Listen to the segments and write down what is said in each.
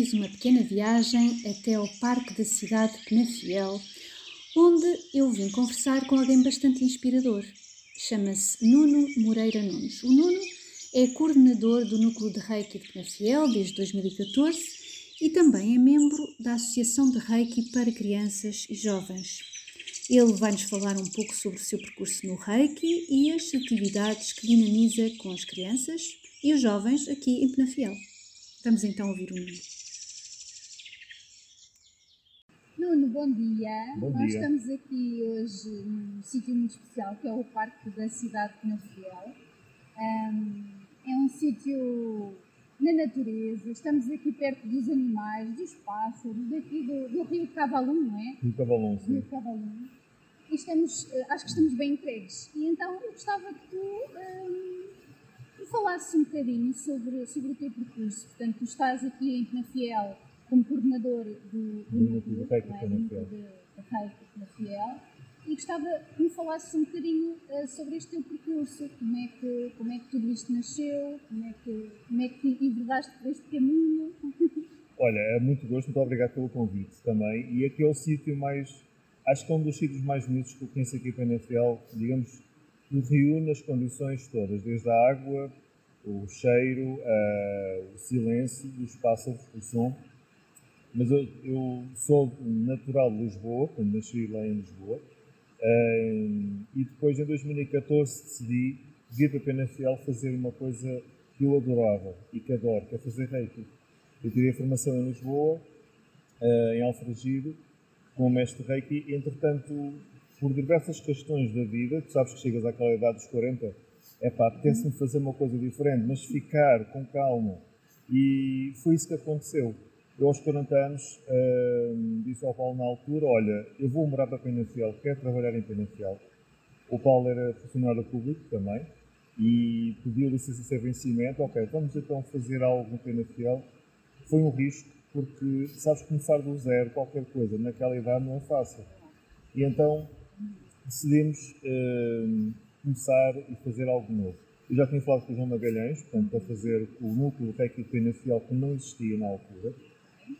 Fiz uma pequena viagem até ao Parque da cidade de Penafiel, onde eu vim conversar com alguém bastante inspirador. Chama-se Nuno Moreira Nunes. O Nuno é coordenador do Núcleo de Reiki de Penafiel desde 2014 e também é membro da Associação de Reiki para Crianças e Jovens. Ele vai-nos falar um pouco sobre o seu percurso no Reiki e as atividades que dinamiza com as crianças e os jovens aqui em Penafiel. Vamos então ouvir o Nuno. Nuno, bom dia. Bom Nós dia. estamos aqui hoje num sítio muito especial que é o Parque da Cidade de Penafiel. Ahm, é um sítio na natureza, estamos aqui perto dos animais, dos pássaros, daqui do, do Rio Cavalum, não é? No Cavalão, sim. Rio Cavalum. E estamos, eh, acho que estamos bem entregues. E então eu gostava que tu me falasses um bocadinho sobre, sobre o teu percurso. Portanto, tu estás aqui em Penafiel como coordenador do, Do núcleo Reiki de Reiki Penafiel. E gostava que me falasses um bocadinho eh, sobre este teu percurso, como é, que, como é que tudo isto nasceu, como é que, como é que enverdaste por este caminho. Olha, é muito gosto, muito obrigado pelo convite também. E aqui é o sítio mais, acho que é um dos sítios mais bonitos que eu conheço aqui em Penafiel, digamos, que reúne as condições todas, desde a água, o cheiro, ah, o silêncio, os pássaros, o som. Mas eu, eu sou natural de Lisboa, nasci lá em Lisboa, ah, e depois em 2014 decidi vir para Penafiel fazer uma coisa que eu adorava e que adoro, que é fazer reiki. Eu tirei a formação em Lisboa, eh, em Alfragide, com o mestre Reiki. Entretanto, por diversas questões da vida, tu sabes que chegas àquela idade dos 40, é pá, apetece-me fazer uma coisa diferente, mas ficar com calma. E foi isso que aconteceu. Eu, aos 40 anos, eh, disse ao Paulo na altura: Olha, eu vou morar para Penafiel, quero trabalhar em Penafiel. O Paulo era funcionário público também e pediu licença sem vencimento. Ok, vamos então fazer algo no Penafiel. Foi um risco, porque sabes começar do zero, qualquer coisa, naquela idade não é fácil. E então decidimos eh, começar e fazer algo novo. Eu já tinha falado com o João Magalhães, portanto, para fazer o núcleo Reiki Penafiel, que não existia na altura.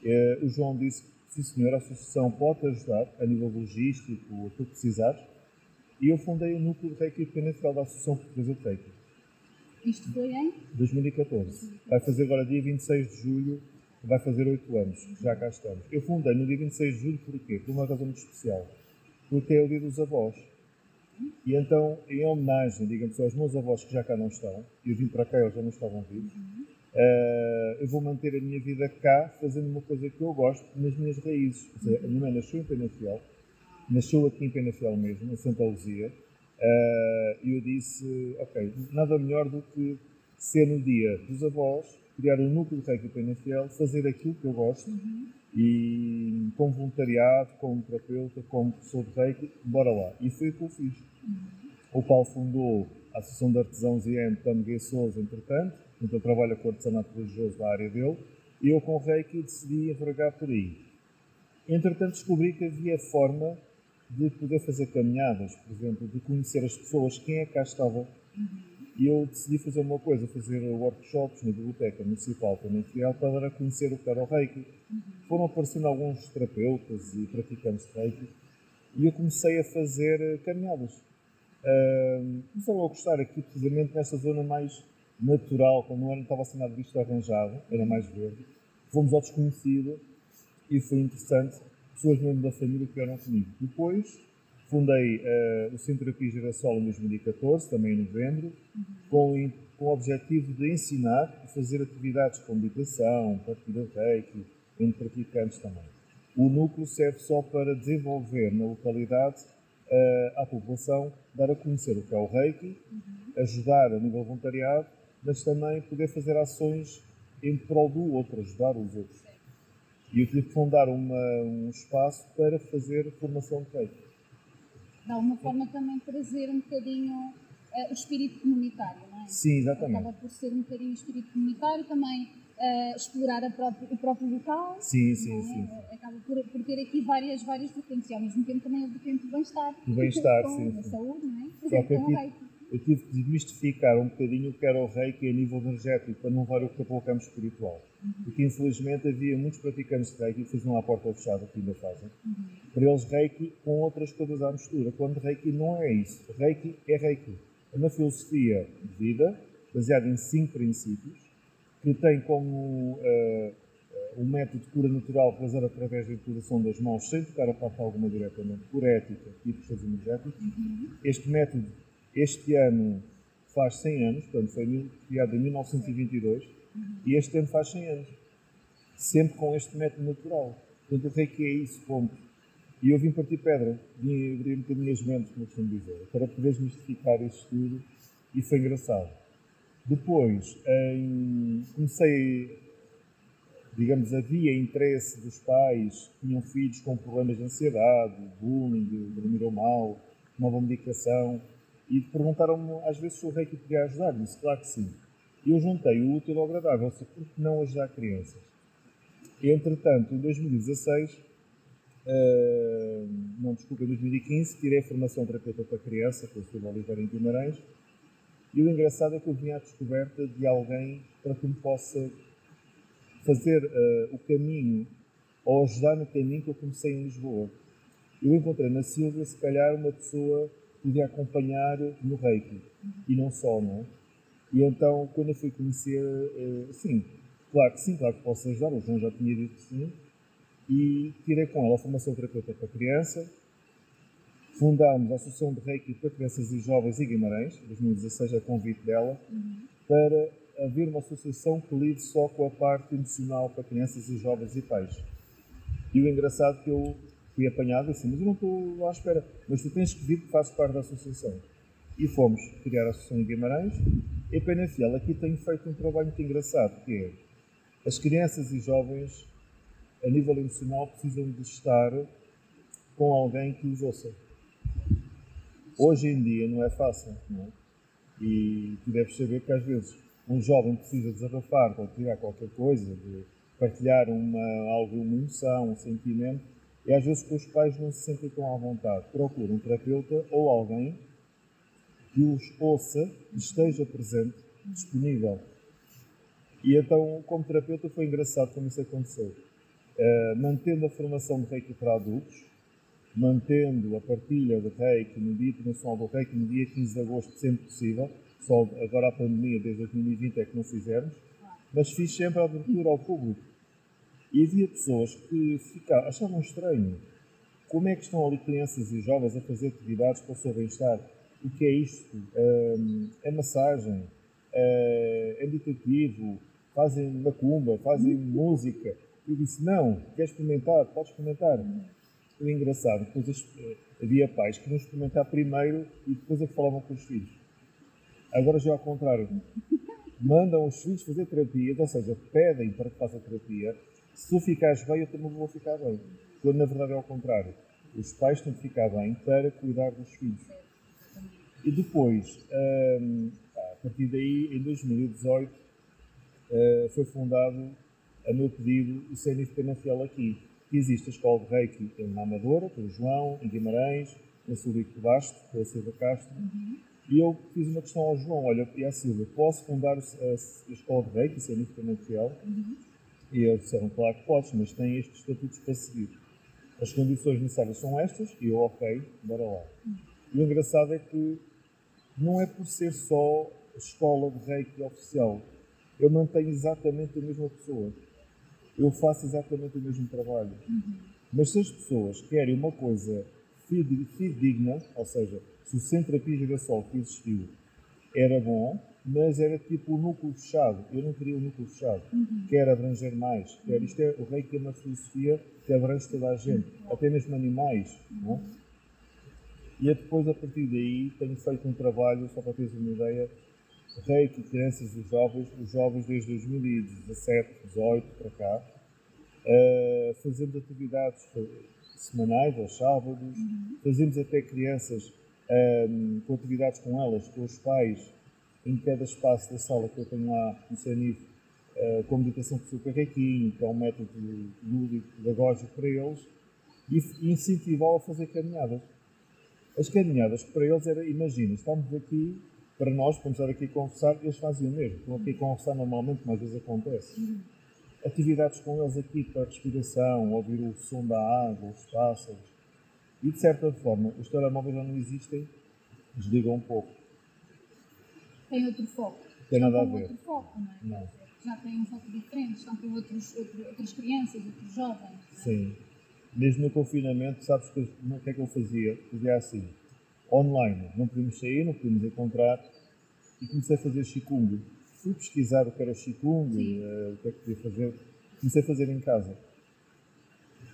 Eh, o João disse que, sim senhor, a associação pode ajudar a nível logístico, o que precisares. E eu fundei o núcleo de Reiki Penafiel da Associação Portuguesa de Reiki. Isto foi em 2014. Vai fazer agora dia 26 de julho, vai fazer 8 anos, já cá estamos. Eu fundei no dia 26 de julho porquê? Por uma razão muito especial. Porque é o dia dos avós. E então, em homenagem, digamos, aos meus avós que já cá não estão, e eu vim para cá eles já não estavam vivos, eh, eu vou manter a minha vida cá fazendo uma coisa que eu gosto nas minhas raízes. A minha mãe nasceu em Penafiel, nasceu aqui em Penafiel mesmo, em Santa Luzia, eh, e eu disse, ok, nada melhor do que ser no dia dos avós, criar um núcleo de Reiki Penafiel, fazer aquilo que eu gosto, e como voluntariado, como terapeuta, como professor de Reiki, bora lá. E foi o que eu fiz. O Paulo fundou a Associação de Artesãos e M. Tameguei Souza, entretanto, então eu trabalho com o artesanato religioso da área dele, e eu com Reiki decidi envergar por aí. Entretanto, descobri que havia forma de poder fazer caminhadas, por exemplo, de conhecer as pessoas, quem é que cá estava. E eu decidi fazer uma coisa, fazer workshops na Biblioteca Municipal também fiel para conhecer o que era o Reiki. Foram aparecendo alguns terapeutas e praticantes de Reiki e eu comecei a fazer eh, caminhadas. Comecei a gostar aqui, precisamente nesta zona mais natural, quando não, era, não estava assim nada arranjado, era mais verde. Fomos ao desconhecido e foi interessante. Pessoas mesmo da família que vieram comigo. Depois fundei uh, o Centro Terapia Girassol em 2014, também em novembro, com, com o objetivo de ensinar e fazer atividades com meditação, partilha de reiki, entre praticantes também. O núcleo serve só para desenvolver na localidade uh, à população, dar a conhecer o que é o reiki, uhum. ajudar a nível voluntariado, mas também poder fazer ações em prol do outro, ajudar os outros. E eu tive que fundar uma, um espaço para fazer formação de reiki. De alguma forma também trazer um bocadinho uh, o espírito comunitário, não é? Sim, exatamente. Acaba por ser um bocadinho o espírito comunitário, também uh, explorar o próprio local. Sim, sim, é? sim. Acaba por, por, ter aqui várias, várias vertentes e ao mesmo tempo também a vertente do bem-estar. Do bem-estar, sim. Da saúde, não é? Só que aqui, eu tive que desmistificar um bocadinho o que era o reiki a nível energético, para não levar o que para o campo espiritual. Uhum. Porque infelizmente havia muitos praticantes de reiki que faziam a porta fechada, que ainda fazem. Uhum. Para eles, reiki com outras coisas à mistura, quando reiki não é isso. Reiki é reiki. É uma filosofia de vida, baseada em cinco princípios, que tem como uh, um método de cura natural fazer através da impulação das mãos, sem tocar a parte alguma diretamente, por ética e processos energéticos. Uhum. Este método, este ano, faz 100 anos, portanto, foi criado em 1922, uhum. e este ano faz 100 anos. Sempre com este método natural. Portanto, o Reiki é isso, ponto. E eu vim partir pedra, vim abrir um bocadinho as mentes, como costumo dizer, para poder desmistificar este estudo, e foi engraçado. Depois, em, comecei, digamos, havia interesse dos pais que tinham filhos com problemas de ansiedade, bullying, dormiram mal, nova medicação, e perguntaram-me às vezes se o reiki podia ajudar. Disse, claro que sim. Eu juntei o útil ao agradável, ou seja, por que não ajudar crianças? Entretanto, em 2016, uh, eh, não, desculpa, em 2015, tirei a formação terapeuta para criança, com o Silvio Oliveira em Guimarães, e o engraçado é que eu vinha à descoberta de alguém para que me possa fazer uh, o caminho ou ajudar no caminho que eu comecei em Lisboa. Eu encontrei na Silvia, se calhar, uma pessoa podia acompanhar no Reiki. E não só, não é? E então, quando eu fui conhecer, uh, sim, claro que sim, claro que posso ajudar, o João já tinha dito que sim. E tirei com ela a formação terapeuta para criança, fundámos a Associação de Reiki para Crianças e Jovens em Guimarães, 2016 a convite dela, para haver uma associação que lide só com a parte emocional para crianças e jovens e pais. E o engraçado é que eu fui apanhado assim, mas eu não estou à espera, mas tu tens que vir que fazes parte da associação. E fomos criar a associação em Guimarães, e a Penafiel aqui tem feito um trabalho muito engraçado, que é as crianças e jovens, a nível emocional, precisam de estar com alguém que os ouça Hoje em dia não é fácil, não é? E tu deves saber que às vezes um jovem precisa desabafar, partilhar qualquer coisa, de partilhar uma, algo, uma emoção, um sentimento, e às vezes que os pais não se sentem tão à vontade. Procuram um terapeuta ou alguém que os ouça, esteja presente, disponível. E então, como terapeuta, foi engraçado como isso aconteceu. Uh, mantendo a formação de Reiki para adultos, mantendo a partilha de reiki no Dia Internacional do Reiki no dia 15 de agosto, sempre possível. Só agora a pandemia, desde 2020, é que não fizemos. Mas fiz sempre a abertura ao público. E havia pessoas que ficavam, achavam estranho. Como é que estão ali crianças e jovens a fazer atividades para o seu bem-estar? O que é isto? É massagem? É meditativo? Fazem macumba? Fazem música? Eu disse, não, quer experimentar? Pode experimentar foi engraçado. Depois eh, havia pais que iam experimentar primeiro e depois é que falavam com os filhos. Agora já é ao contrário. Mandam os filhos fazer terapia, ou seja, pedem para que faça terapia. Se tu ficares bem, eu também vou ficar bem. Quando na verdade é ao contrário. Os pais têm de ficar bem para cuidar dos filhos. E depois, hum, a partir daí, em 2018, eh, foi fundado, a meu pedido, o CNF Penafiel aqui existe a escola de Reiki na Amadora, pelo João, em Guimarães, na Surico de Basto, pela Silva Castro. Uhum. E eu fiz uma questão ao João, olha, e à Silva, posso fundar a, a escola de Reiki, ser independente fiel? Uhum. E eles disseram, claro que podes, mas tem estes estatutos para seguir. As condições necessárias são estas, e eu, ok, bora lá. E o engraçado é que não é por ser só escola de reiki oficial. Eu mantenho exatamente a mesma pessoa. Eu faço exatamente o mesmo trabalho. Uhum. Mas se as pessoas querem uma coisa fidedigna, ou seja, se o centro terapia girassol que existiu era bom, mas era tipo o núcleo fechado. Eu não queria o núcleo fechado. Uhum. Quero abranger mais. Quero, isto é, o reiki é uma filosofia que abrange toda a gente, Uhum. até mesmo animais. Não? é? E é depois, a partir daí, tenho feito um trabalho, só para teres uma ideia, reiki, crianças e jovens, os jovens desde 2017, 18 para cá, uh, fazemos atividades semanais, aos sábados, fazemos até crianças um, com atividades com elas, com os pais, em cada espaço da sala que eu tenho lá no CENIF, uh, com meditação por super reikinho, que é um método lúdico, pedagógico para eles, e incentivá-lo a fazer caminhadas. As caminhadas para eles era, imagina, estamos aqui, para nós, vamos estar aqui a conversar, eles fazem o mesmo, estão aqui a conversar normalmente, como às vezes acontece. Atividades com eles aqui para respiração, ouvir o som da água, os pássaros. E de certa forma, os telemóveis já não existem, desligam um pouco. Tem outro foco. Tem nada a ver. outro foco, não é? Não. Já tem um foco diferente, estão com outros, outro- outras crianças, outros jovens. Sim. Mesmo no confinamento, sabes que, o que é que eu fazia? Fazia assim, online, não podíamos sair, não podíamos encontrar, e comecei a fazer Qigong. Fui pesquisar o que era Qigong, Sim. eh, o que é que podia fazer, comecei a fazer em casa.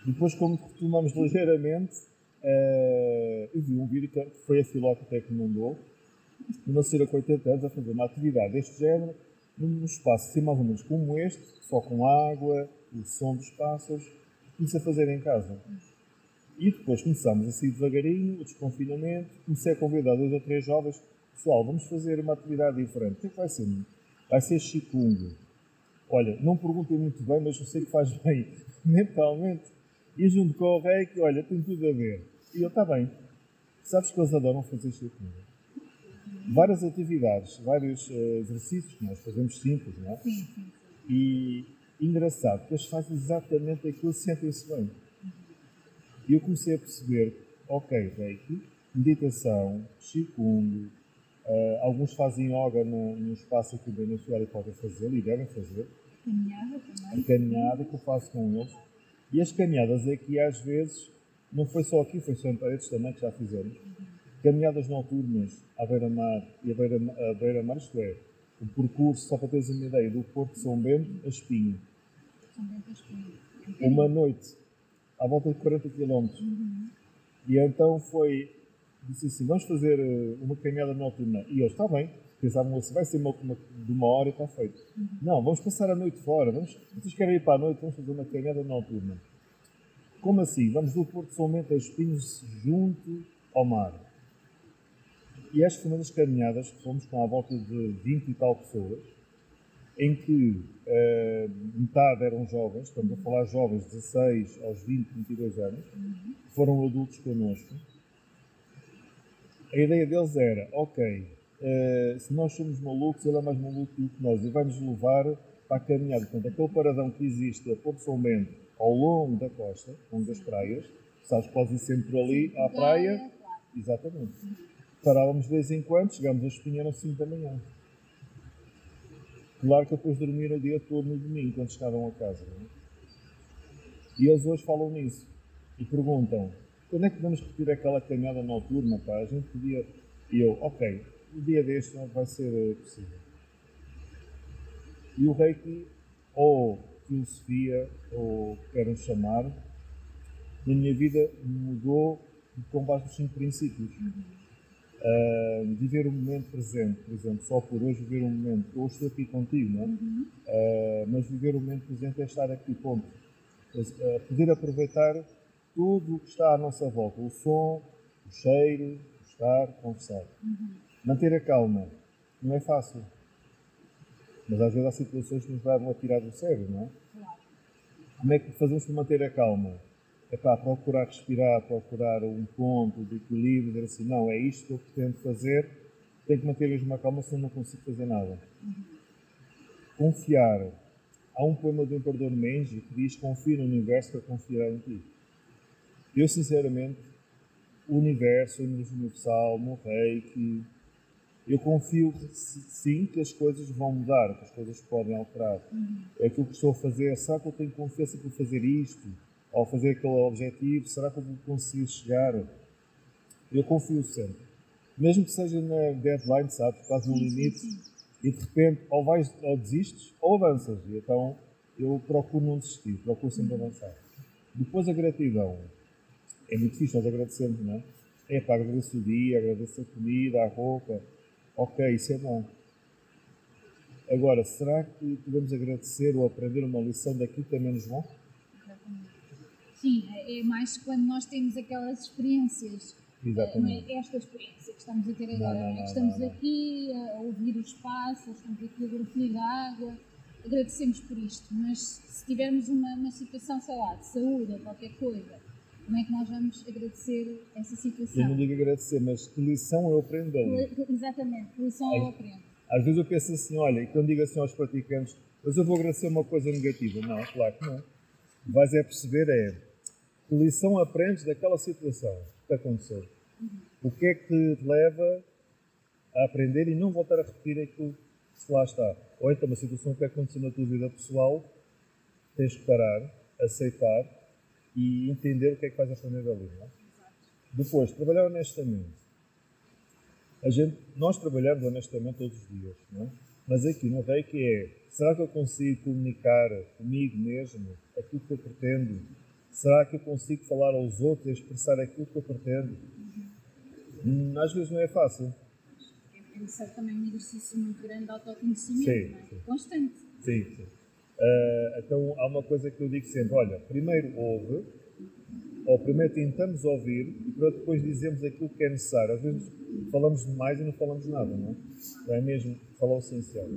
Depois, como retomamos ligeiramente, eh, eu vi um vídeo que foi a Filó que até que mandou, uma senhora com 80 anos a fazer uma atividade deste género, num espaço assim mais ou menos como este, só com água, o som dos pássaros, comecei a fazer em casa. E depois começámos a sair devagarinho, o desconfinamento, comecei a convidar dois ou três jovens, pessoal, vamos fazer uma atividade diferente. O que é que vai ser? Vai ser Qigong. Olha, não perguntem muito bem, mas eu sei que faz bem mentalmente. E junto com o reiki, olha, tem tudo a ver. E eu, está bem. Sabes que eles adoram fazer Qigong. Várias atividades, vários eh, exercícios que nós fazemos simples, não é? Sim, sim, sim. E engraçado, que eles fazem exatamente aquilo, sentem-se bem. E eu comecei a perceber, ok, Reiki, meditação, Qigong, eh, alguns fazem yoga no, no espaço aqui bem na e podem fazer, e devem fazer, Caminhada a também. caminhada que eu faço com eles. E as caminhadas aqui, às vezes, não foi só aqui, foi só em paredes também que já fizemos. Caminhadas noturnas à beira-mar e à beira-mar, à beira-mar, isto é, o percurso, só para teres uma ideia, do Porto de São Bento a Espinho. São dentro das coisas. uma noite, à volta de 40 km. E então foi, disse assim, vamos fazer eh, uma caminhada noturna. E eles, está bem, pensavam assim, vai ser uma, uma- de uma hora e está feito. Não, vamos passar a noite fora, vamos, vocês querem ir para a noite, vamos fazer uma caminhada noturna. Como assim? Vamos do Porto de São Bento a Espinhos junto ao mar. E esta foi uma das caminhadas que fomos com à volta de 20 e tal pessoas, em que eh, metade eram jovens, estamos a falar jovens de 16 aos 20, 22 anos, que foram adultos connosco. A ideia deles era, ok, eh, se nós somos malucos, ele é mais maluco do que nós e vai-nos levar para a caminhada. Portanto, aquele paradão que existe a Porto São Bento, ao longo da costa, longo das praias, sabes que podes ir sempre ali à praia, claro. Exatamente. Parávamos de vez em quando, chegámos a Espinha às 5 da manhã. Claro que depois dormiram o dia todo no domingo, quando chegaram a casa. é? E eles hoje falam nisso. E perguntam, quando é que vamos repetir aquela caminhada noturna, pá? A gente podia... E eu, ok, o dia deste não vai ser possível. E o Reiki, ou filosofia, ou queiram chamar, na minha vida mudou com base nos cinco princípios. Ah, viver o momento presente, por exemplo, só por hoje viver um momento. Eu estou aqui contigo, não é? Ah, mas viver o momento presente é estar aqui, ponto. Ah, poder aproveitar tudo o que está à nossa volta: o som, o cheiro, o estar, conversar. Manter a calma não é fácil. Mas às vezes há situações que nos levam a tirar do sério, não é? Claro. Como é que fazemos para manter a calma? É para procurar respirar, procurar um ponto de equilíbrio, dizer assim, não, é isto que eu pretendo fazer, tenho que manter mesmo a calma, senão não consigo fazer nada. Confiar. Há um poema do Imperador Menji que diz, confia no universo para confiar em ti. Eu, sinceramente, o universo, energia universal, no reiki, Eu confio sim que as coisas vão mudar, que as coisas podem alterar. Uhum. É aquilo que estou a fazer, será que eu tenho confiança para fazer isto? Ou fazer aquele objetivo, será que eu vou conseguir chegar? Eu confio sempre. Mesmo que seja na deadline, sabes, quase no limite, sim, sim. e de repente ou, vais, ou desistes ou avanças. E então eu procuro não desistir, procuro sempre uhum. avançar. Depois a gratidão. É muito difícil, nós agradecemos, não é? É para agradecer o dia, agradecer a comida, a roupa, Ok, isso é bom. Agora, será que podemos agradecer ou aprender uma lição daquilo que é menos bom? Sim, é mais quando nós temos aquelas experiências. Exatamente. Não é esta experiência que estamos a ter agora. Não, não, não, estamos aqui a ouvir o espaço, estamos aqui a ver a água. Agradecemos por isto, mas se tivermos uma, uma situação, sei lá, de saúde ou qualquer coisa, como é que nós vamos agradecer essa situação? Eu não digo agradecer, mas que lição eu aprendo? Exatamente, que lição às, eu aprendo. Às vezes eu penso assim, olha, quando digo assim aos praticantes, mas eu vou agradecer uma coisa negativa. Não, claro que não. Vais é perceber é que lição aprendes daquela situação que aconteceu. O que é que te leva a aprender e não voltar a repetir aquilo que lá está. Ou então uma situação que aconteceu na tua vida pessoal, tens que parar, aceitar e entender o que é que vais aprender dali. Não é? Depois, trabalhar honestamente. A gente, nós trabalhamos honestamente todos os dias, não é? mas aqui no Reiki é: será que eu consigo comunicar comigo mesmo aquilo que eu pretendo? Será que eu consigo falar aos outros e expressar aquilo que eu pretendo? Hum, às vezes não é fácil. É necessário também um exercício muito grande de autoconhecimento, sim, é? sim. constante. Sim, sim. Uh, então há uma coisa que eu digo sempre: olha, primeiro ouve, ou primeiro tentamos ouvir e para depois dizermos aquilo que é necessário. Às vezes falamos demais e não falamos nada, não é? Não é mesmo falar o essencial.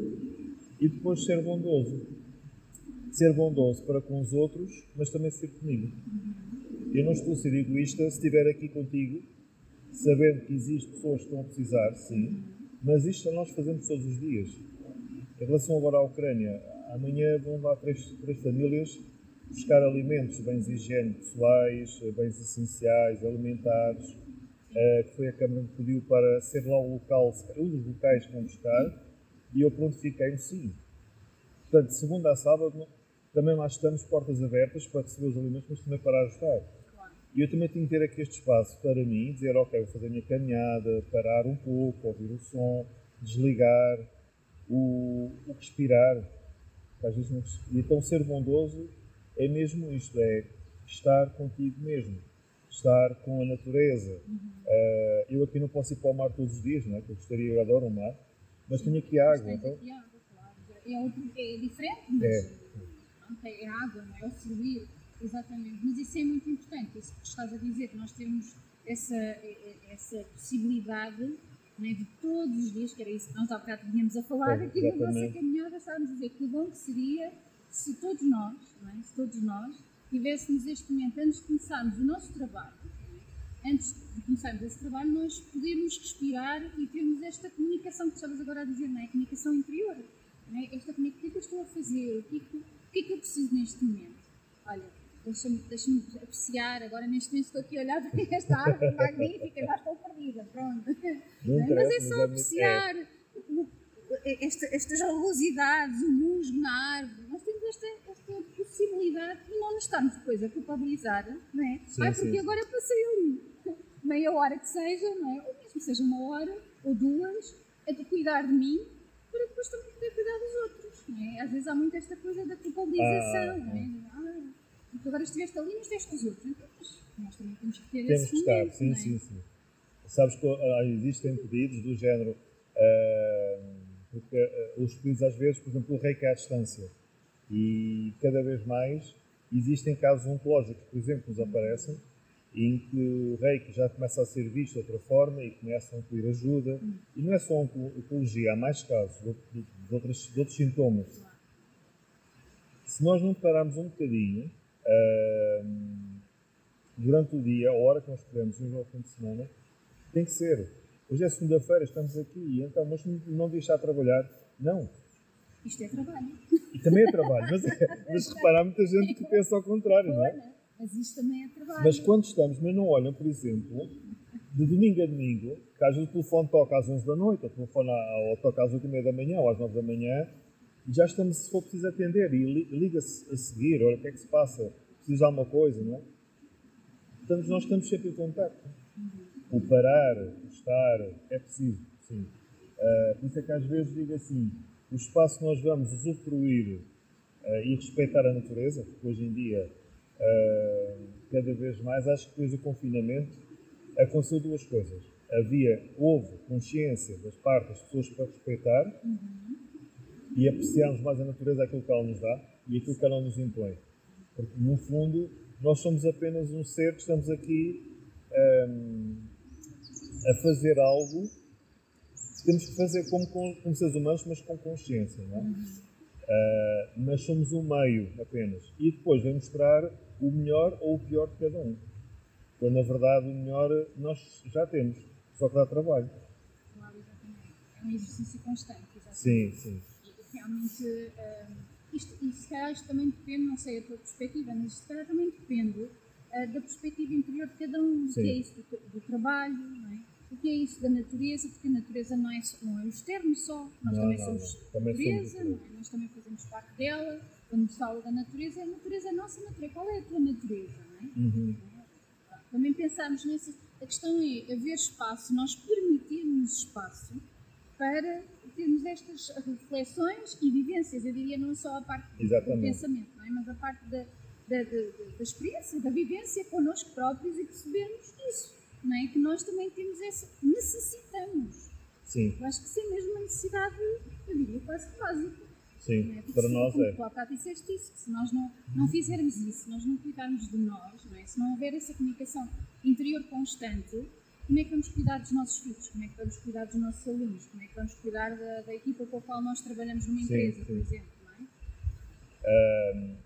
E depois ser bondoso. Ser bondoso para com os outros, mas também ser comigo. Eu não estou a ser egoísta se estiver aqui contigo, sabendo que existem pessoas que estão a precisar, sim, mas isto nós fazemos todos os dias. Em relação agora à Ucrânia, Amanhã vão lá três, três famílias buscar alimentos, bens higiene pessoais, bens essenciais, alimentares, uh, que foi a Câmara que pediu para ser lá o local, um dos locais que vão buscar, e eu pronto fiquei sim. Portanto, segunda a sábado, também lá estamos, portas abertas para receber os alimentos, mas também para ajudar. E eu também tenho que ter aqui este espaço para mim, dizer, ok, vou fazer a minha caminhada, parar um pouco, ouvir o som, desligar, o, o respirar, às vezes não... E então ser bondoso é mesmo isto, é estar contigo mesmo, estar com a natureza. Uhum. Uh, eu aqui não posso ir para o mar todos os dias, não é? eu gostaria, eu adoro o mar, mas tenho aqui água. Então... Aqui água, claro. É, é diferente, mas é. É água, não é? O fluir, exatamente. Mas isso é muito importante, isso que estás a dizer, que nós temos essa, essa possibilidade né, de todos os dias, que era isso que nós há bocado vínhamos a falar, é, aqui na nossa caminhada estávamos a dizer que bom que seria se todos nós, é? se todos nós tivéssemos este momento, antes de começarmos o nosso trabalho, antes de começarmos esse trabalho, nós podermos respirar e termos esta comunicação que estavas agora a dizer, não é? A comunicação interior. Não é? Esta comunicação, o que é que eu estou a fazer? O que é que, o que, é que eu preciso neste momento? Olha, deixa-me deixa apreciar, agora neste momento estou aqui a olhar para esta árvore magnífica, já estou perdida, pronto. Mas é só é apreciar é. esta, estas rugosidades, o musgo na árvore. Nós temos esta, esta possibilidade de não nos estarmos depois a culpabilizar, não é? Sim, Ai, porque sim. agora passei ali meia hora que seja, não é? Ou mesmo seja uma hora ou duas, a de cuidar de mim para depois também poder cuidar dos outros. Não é? Às vezes há muito esta coisa da culpabilização, ah, não é? Ah, porque agora estiveste ali, mas deste os outros. Então, nós também temos que ter temos esse que estar, momento, sim, é? sim, sim. Sabes que uh, existem pedidos do género, uh, porque uh, os pedidos às vezes, por exemplo, o reiki à distância. E cada vez mais existem casos oncológicos, por exemplo, que nos aparecem, em que o reiki já começa a ser visto de outra forma e começam a pedir ajuda. E não é só oncologia, há mais casos de, de, de, outros, de outros sintomas. Se nós não pararmos um bocadinho durante o dia, a hora que nós podemos, no fim de semana, tem que ser. Hoje é segunda-feira, estamos aqui, então, mas não deixar trabalhar. Não. Isto é trabalho. E também é trabalho, mas, é, mas repara, há muita gente que pensa ao contrário, não é? Mas isto também é trabalho. Mas quando estamos, mas não olham, por exemplo, de domingo a domingo, que às vezes o telefone toca às 11 da noite, ou, telefone, ou toca às 8 e meia da manhã, ou às 9 da manhã, e já estamos, se for preciso, atender, e liga-se a seguir, olha o que é que se passa, precisa de alguma coisa, não é? Portanto, nós estamos sempre em contato. O parar, o estar, é preciso, sim. Uh, por isso é que às vezes digo assim, o espaço que nós vamos usufruir uh, e respeitar a natureza, porque hoje em dia, cada vez mais, acho que depois do confinamento, aconteceu duas coisas. Havia, houve consciência das partes das pessoas para respeitar uhum. e apreciarmos mais a natureza, aquilo que ela nos dá e aquilo que ela nos impõe. Porque, no fundo, nós somos apenas um ser que estamos aqui um, a fazer algo que temos que fazer como, como seres humanos, mas com consciência. Não é? Uhum. Uh, mas somos um meio apenas. E depois vem mostrar o melhor ou o pior de cada um. Quando na verdade o melhor nós já temos, só que dá trabalho. Claro, exatamente. É um exercício constante, exatamente. Sim, sim. E realmente, uh, isto, e se calhar isto também depende, não sei a tua perspectiva, mas se calhar também depende uh, da perspectiva interior de cada um, sim. o que é isso do, do trabalho, não é? o que é isso da natureza, porque a natureza não é, não é o externo só, nós não, também não, somos não. natureza, somos é? nós também fazemos parte dela. Quando se fala da natureza, a natureza é a nossa natureza. Qual é a tua natureza? É? Uhum. Também pensamos nessa. A questão é haver espaço, nós permitirmos espaço para termos estas reflexões e vivências. Eu diria não só a parte Exatamente. do pensamento, é? mas a parte da, da, da, da experiência, da vivência connosco próprios e percebermos isso. Não é? Que nós também temos essa. necessitamos. Sim. Eu acho que sim, mesmo uma necessidade, eu diria, quase básica. Sim, é? para nós é. Tu há disseste isso, que se nós não, não fizermos isso, se nós não cuidarmos de nós, não é? se não houver essa comunicação interior constante, como é que vamos cuidar dos nossos filhos? Como é que vamos cuidar dos nossos alunos? Como é que vamos cuidar da, da equipa com a qual nós trabalhamos numa empresa, sim, sim. por exemplo? Não é?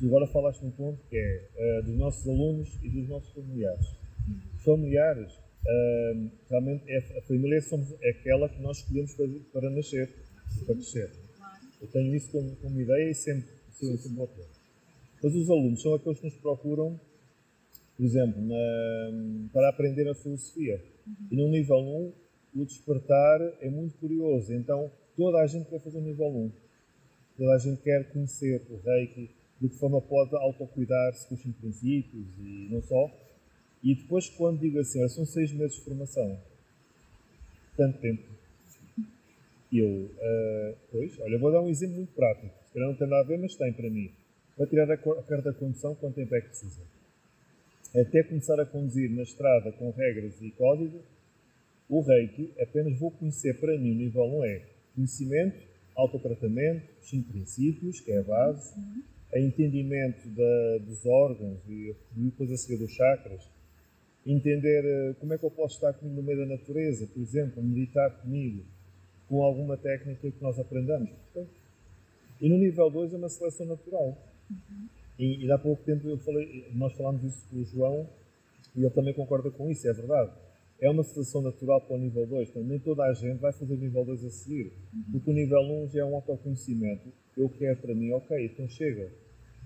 Um, agora falaste num ponto que é uh, dos nossos alunos e dos nossos familiares. Uhum. Familiares, uh, realmente é, a família somos aquela que nós escolhemos para, para nascer, para crescer. Eu tenho isso como, como ideia e sempre, sempre, sempre ter. Mas os alunos são aqueles que nos procuram, por exemplo, na, para aprender a filosofia. Uhum. E no nível 1, o despertar é muito curioso. Então, toda a gente quer fazer o nível 1. Toda a gente quer conhecer o Reiki, de que forma pode autocuidar-se com os cinco princípios e não só. E depois, quando digo assim, são seis meses de formação, tanto tempo, eu, uh, pois, olha, vou dar um exemplo muito prático. Se calhar não tem nada a ver, mas tem para mim. Para tirar a, carta da condução, quanto tempo é que precisa? Até começar a conduzir na estrada com regras e código, o reiki apenas vou conhecer para mim o nível 1 é conhecimento, autotratamento, cinco princípios, que é a base, a entendimento da, dos órgãos e depois a seguir dos chakras, entender uh, como é que eu posso estar comigo no meio da natureza, por exemplo, meditar comigo, com alguma técnica que nós aprendamos. E no nível 2 é uma seleção natural. Uhum. E, e há pouco tempo eu falei, nós falámos isso com o João e ele também concorda com isso, é verdade. É uma seleção natural para o nível 2, então nem toda a gente vai fazer o nível 2 a seguir. Uhum. Porque o nível 1 um já é um autoconhecimento. Eu quero para mim, ok, então chega.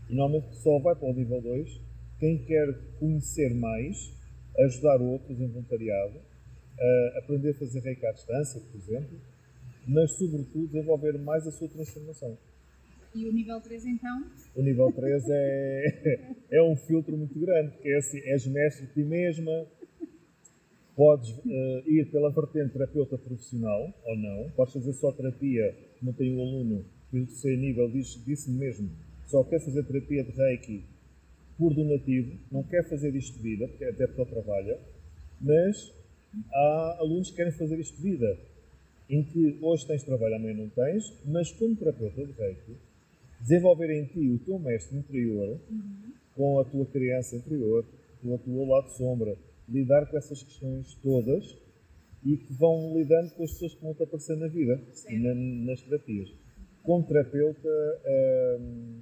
E normalmente só vai para o nível 2 quem quer conhecer mais, ajudar outros em voluntariado, uh, aprender a fazer reiki à distância, por exemplo, mas sobretudo desenvolver mais a sua transformação. E o nível 3 então? O nível 3 é, é um filtro muito grande, porque é assim, és mestre de ti mesma, podes uh, ir pela vertente terapeuta profissional ou não, podes fazer só terapia, como tem um aluno que sei nível disse, disse mesmo, só quer fazer terapia de Reiki por donativo, não quer fazer isto de vida, porque é até porque ele trabalha, mas há alunos que querem fazer isto de vida em que hoje tens trabalho, amanhã não tens, mas como terapeuta de reiki, desenvolver em ti o teu mestre interior, uhum. com a tua criança interior, com a tua lado sombra, lidar com essas questões todas e que vão lidando com as pessoas que vão te aparecer na vida e na, nas terapias. Como terapeuta, hum,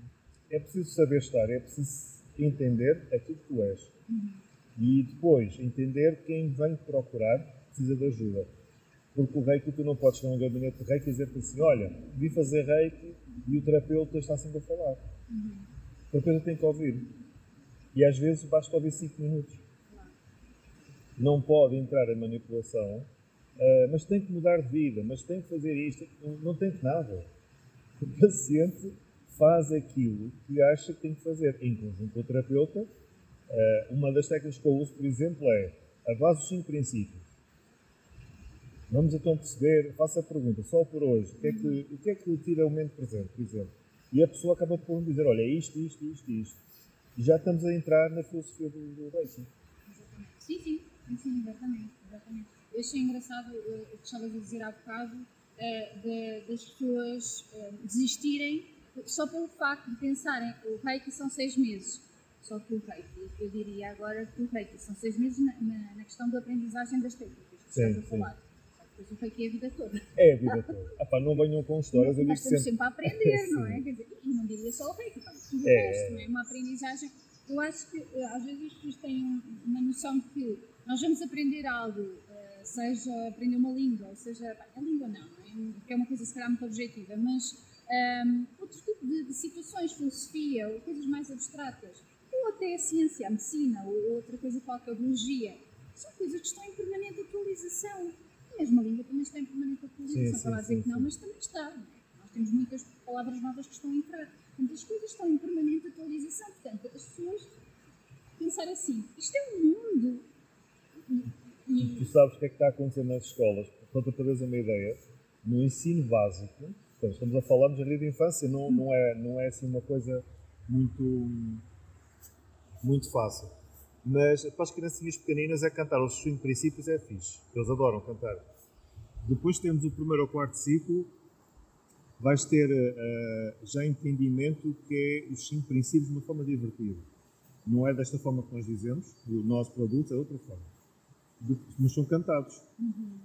é preciso saber estar, é preciso entender aquilo que tu és. Uhum. E depois entender quem vem procurar precisa de ajuda porque o reiki, tu não podes ter um gabinete de reiki e dizer assim: olha, vi fazer reiki e o terapeuta está sempre a falar. Uhum. O terapeuta tem que ouvir. E às vezes basta ouvir 5 minutos. não pode entrar em manipulação, uh, mas tem que mudar de vida, mas tem que fazer isto, não, tem que nada. O paciente faz aquilo que acha que tem que fazer, em conjunto com o terapeuta. Uh, uma das técnicas que eu uso, por exemplo, é a base dos cinco princípios. Vamos então perceber, faça a pergunta, só por hoje, o que é que, o que, é que tira o momento presente, por exemplo? E a pessoa acaba por dizer, olha, é isto, isto, isto, isto. E já estamos a entrar na filosofia do, do Racing. Sim, sim, sim, exatamente, exatamente. Eu achei engraçado uh, o que estavas a dizer há bocado, uh, de, das pessoas uh, desistirem só pelo facto de pensarem o reiki são seis meses. Só que o reiki, eu diria agora que o reiki são seis meses na, na, na questão da aprendizagem das técnicas que sim, estás a falar. Pois o reiki é a vida toda. É a vida toda. ah, não venham com histórias, eu Nós estamos sempre... sempre a aprender, não é? Quer dizer, e não diria só o reiki, tudo o é. resto, não é? Uma aprendizagem. Eu acho que eh, às vezes as pessoas têm uma noção de que nós vamos aprender algo, eh, seja aprender uma língua, seja. A língua não, não é? Porque é uma coisa se calhar muito objetiva, mas um, outro tipo de, de, situações, filosofia, ou coisas mais abstratas, ou até a ciência, a medicina, ou outra coisa qualquer, a biologia, são coisas que estão em permanente atualização. Mesma língua também está em permanente atualização. Estava a dizer sim, que não, mas também está. É? Nós temos muitas palavras novas que estão a entrar. Portanto, as coisas estão em permanente atualização. Portanto, as pessoas pensar assim, isto é um mundo. E, e... Tu sabes o que é que está acontecendo nas escolas? Para te teres uma ideia, no ensino básico, Portanto, estamos a falar de jardim de infância, não, não, é, não é assim uma coisa muito, muito fácil. Mas para as criancinhas pequeninas é cantar os cinco princípios é fixe. Eles adoram cantar. Depois temos o primeiro ou quarto ciclo, vais ter uh, já entendimento que é os cinco princípios de uma forma divertida. Não é desta forma que nós dizemos, o nosso produto é outra forma. Mas são cantados. Uhum.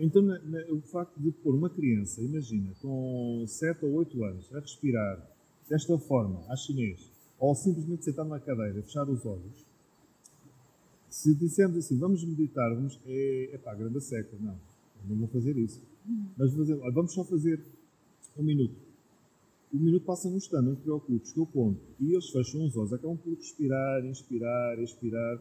Então, na, na, o facto de pôr uma criança, imagina, com 7 ou 8 anos, a respirar desta forma, à chinês, ou simplesmente sentar na cadeira, fechar os olhos, se dissermos assim, vamos meditar, vamos, é, é pá, grande seca, não, não vou fazer isso. Mas dizer, vamos só fazer um minuto. O minuto passa no stand, não te preocupes, que eu conto. E eles fecham os olhos, acabam por respirar, inspirar, expirar,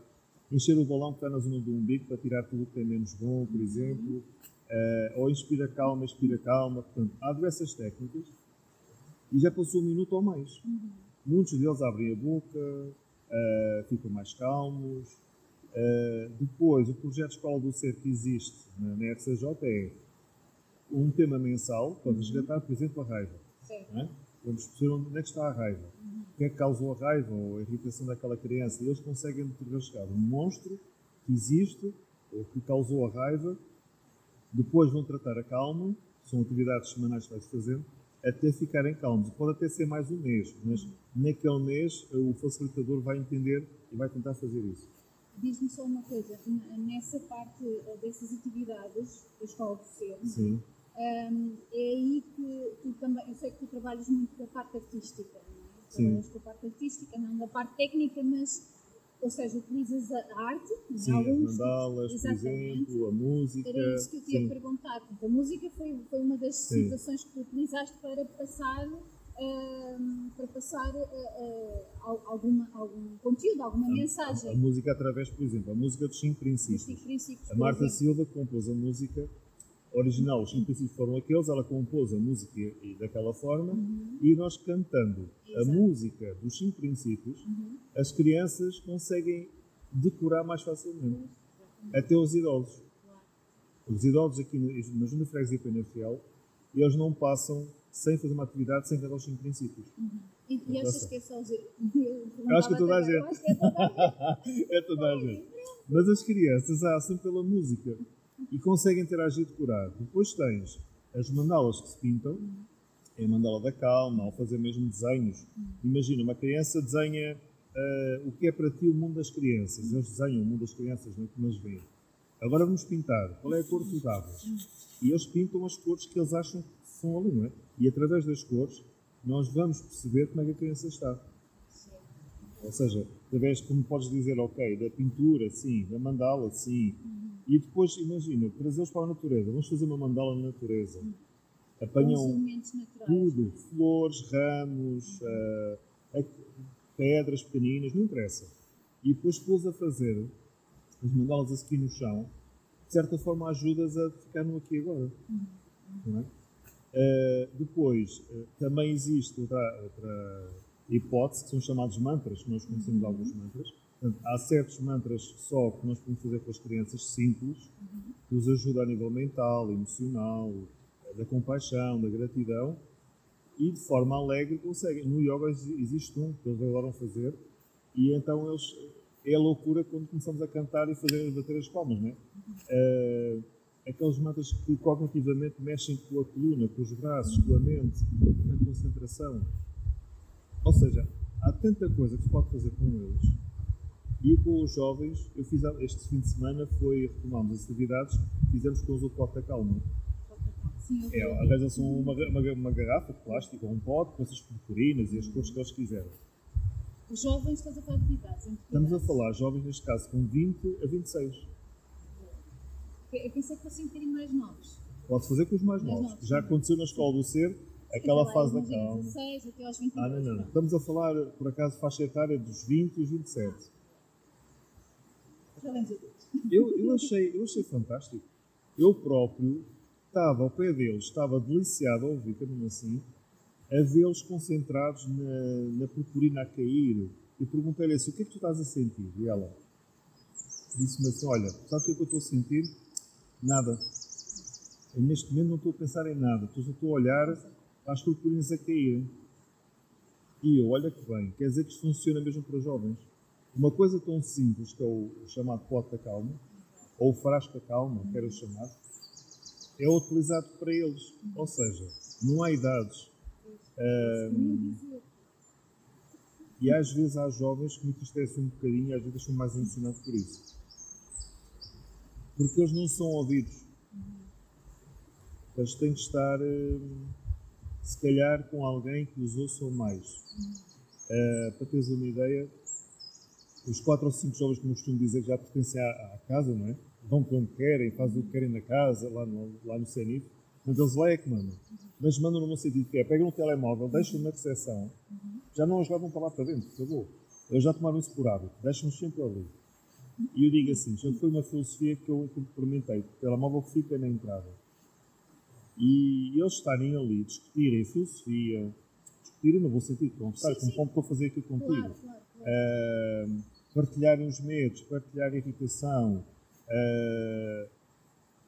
encher o balão que está na zona do umbigo para tirar tudo que tem menos bom, por exemplo uh, ou inspira calma, expira calma. Portanto, há diversas técnicas e já passou um minuto ou mais. Uhum. Muitos deles abrem a boca, uh, ficam mais calmos. Uh, depois, o projeto Escola do Ser que existe na, na RCJ é um tema mensal para uhum. resgatar, por exemplo, a raiva. É? Vamos perceber onde é que está a raiva. Uhum. O que é que causou a raiva ou a irritação daquela criança. E eles conseguem rasgar um monstro que existe ou que causou a raiva depois vão tratar a calma, são atividades semanais que vai-se fazendo, até ficarem calmos. Pode até ser mais um mês, mas naquele mês o facilitador vai entender e vai tentar fazer isso. Diz-me só uma coisa, nessa parte eh, dessas atividades da escola de ser, Sim. Um, é aí que tu também, eu sei que tu trabalhas muito com a parte artística, não é? Sim. com a parte artística, não da parte técnica, mas ou seja, utilizas a arte, é? sim, alguns mandalas, por exemplo, a música. Era isso que eu tinha perguntar. A música foi, foi uma das sim. situações que tu utilizaste para passar, uh, para passar uh, uh, alguma, algum conteúdo, alguma a, mensagem. A, a, música através, por exemplo, a música dos cinco princípios. Cinco princípios a Marta. Silva compôs a música original, os princípios foram aqueles, ela compôs a música e, daquela forma uhum. e nós cantando Exato. a música dos cinco princípios, uhum. as crianças conseguem decorar mais facilmente. Uhum. Até os idosos. Os idosos aqui na Júnior Freguesia Penafiel, eles não passam sem fazer uma atividade sem cantar os cinco princípios. E, e achas que é só os Eu acho que é toda a gente. É toda a gente. Mas as crianças assam pela música e conseguem interagir decorado. Depois tens as mandalas que se pintam, é a mandala da calma, ao fazer mesmo desenhos. Imagina, uma criança desenha uh, o que é para ti o mundo das crianças. Eles desenham o mundo das crianças, não é como eles veem. Agora vamos pintar. Qual é a cor que tu? E eles pintam as cores que eles acham que são ali, não é? E através das cores, nós vamos perceber como é que a criança está. Ou seja, através, como podes dizer, ok, da pintura, sim, da mandala, sim, e depois, imagina, trazê-los para a natureza. Vamos fazer uma mandala na natureza. Apanham tudo, flores, ramos, uh, pedras pequeninas, não interessa. E depois pôs a fazer mas mandá-las a seguir no chão, de certa forma ajudas a ficar no aqui agora. Uhum. Uh, depois, uh, também existe outra, outra, hipótese, que são chamados mantras, que nós conhecemos alguns mantras. Portanto, há certos mantras só que nós podemos fazer com as crianças simples, que os ajuda a nível mental, emocional, da compaixão, da gratidão, e de forma alegre conseguem. No yoga existe um que eles adoram fazer, e então eles. É a loucura quando começamos a cantar e fazer bater as palmas, não é? Uh, aqueles mantras que cognitivamente mexem com a coluna, com os braços, com a mente, com a concentração. Ou seja, há tanta coisa que se pode fazer com eles. E com os jovens, eu fiz este fim de semana, foi retomamos as atividades fizemos com os do Porta Calma. Sim, é, arranjam-se uma, uma, uma, garrafa de plástico ou um pote com essas purpurinas e as cores que eles quiserem. Os jovens, estás a falar de idades? Estamos a falar jovens, neste caso, com 20 a 26. Eu pensei que fossem um bocadinho mais novos. Pode fazer com os mais, mais novos. novos. Já aconteceu na escola do ser, aquela fase da calma. 16 até aos 22. Ah, não, não. Estamos a falar, por acaso, faixa etária dos 20 e os 27. Eu, eu, achei, eu achei fantástico. Eu próprio estava ao pé deles, estava deliciado a ouvir, também assim, a vê-los concentrados na, na purpurina a cair. E perguntei-lhe assim: o que é que tu estás a sentir? E ela disse-me assim: olha, sabes o que é que eu estou a sentir? Nada. Eu, neste momento não estou a pensar em nada, estou, estou a olhar para as purpurinas a caírem. E eu, olha que bem, quer dizer que isto funciona mesmo para jovens. Uma coisa tão simples que é o chamado pote da calma, ou frasco calma, quero chamar, é utilizado para eles. Ou seja, não há idades. Um, e às vezes há jovens que me entristecem um bocadinho e às vezes são mais emocionados por isso. Porque eles não são ouvidos. Eles têm que estar, se calhar, com alguém que os ouça mais. Uh, para teres uma ideia, os quatro ou cinco jovens que me costumo dizer que já pertencem à, à, casa, não é? Vão quando querem, fazem o que querem na casa, lá no, lá no CENIF. Mas eles lá é que mandam. Mas mandam no sentido que é, pegam um telemóvel, deixam na recepção, já não os levam para lá para dentro, acabou. Eles já tomaram isso por hábito, deixam-nos sempre ali. E eu digo assim, já foi uma filosofia que eu implementei, o telemóvel fica na entrada. E eles estarem ali, discutirem filosofia, discutirem no bom sentido, conversar, como, como estou a fazer aqui contigo. Claro, claro. Partilharem os medos, partilhar a irritação. Uh,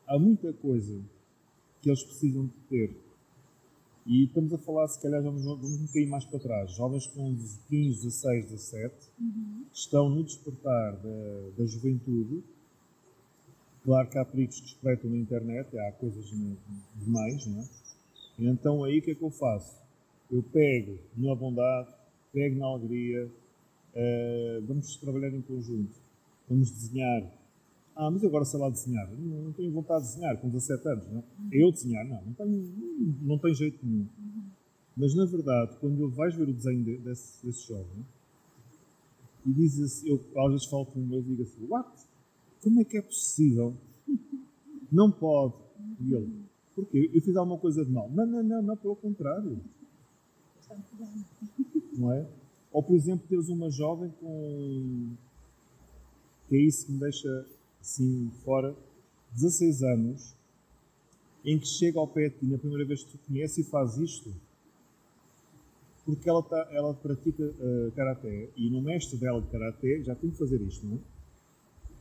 há muita coisa que eles precisam de ter. E estamos a falar, se calhar, vamos, vamos um bocadinho mais para trás. Jovens com 15, 16, 17, uhum. estão no despertar da, da juventude. Claro que há perigos que espreitam na internet, há coisas demais, não é? Então aí o que é que eu faço? Eu pego na bondade, pego na alegria, uh, vamos trabalhar em conjunto, vamos desenhar, ah, mas eu agora sei lá desenhar. Não, não tenho vontade de desenhar com 17 anos, não é? Eu desenhar, não, não tenho, não tem jeito nenhum. Mas na verdade, quando vais ver o desenho desse, desse jovem e dizes assim, eu às vezes falo com meu e digo assim: What? Como é que é possível? Não pode. E ele: Porquê? Eu fiz alguma coisa de mal. Não, não, não, não, pelo contrário. Não é? Ou por exemplo, teres uma jovem com. que é isso que me deixa assim, fora, 16 anos, em que chega ao pé de ti na primeira vez que tu conhece e faz isto, porque ela, tá, ela pratica uh, karaté e no mestre dela de karaté já tem que fazer isto, não é?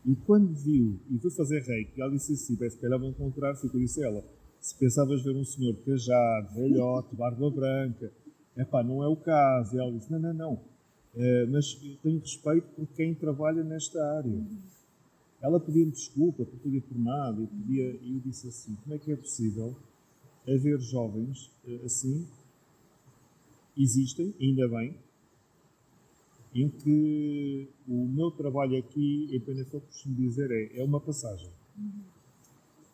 E quando viu e foi fazer reiki, ela disse assim: se calhar vão encontrar, ficou disse ela. Se pensavas ver um senhor cajado, velhote, barba branca, é pá, não é o caso. E ela disse: não, não, não. Uh, mas eu tenho respeito por quem trabalha nesta área. Ela pedia-me desculpa por pedir por nada e, pedia, e eu disse assim: como é que é possível haver jovens eh, assim? Existem, ainda bem, em que o meu trabalho aqui em Penafel, costumo dizer, é, é uma passagem.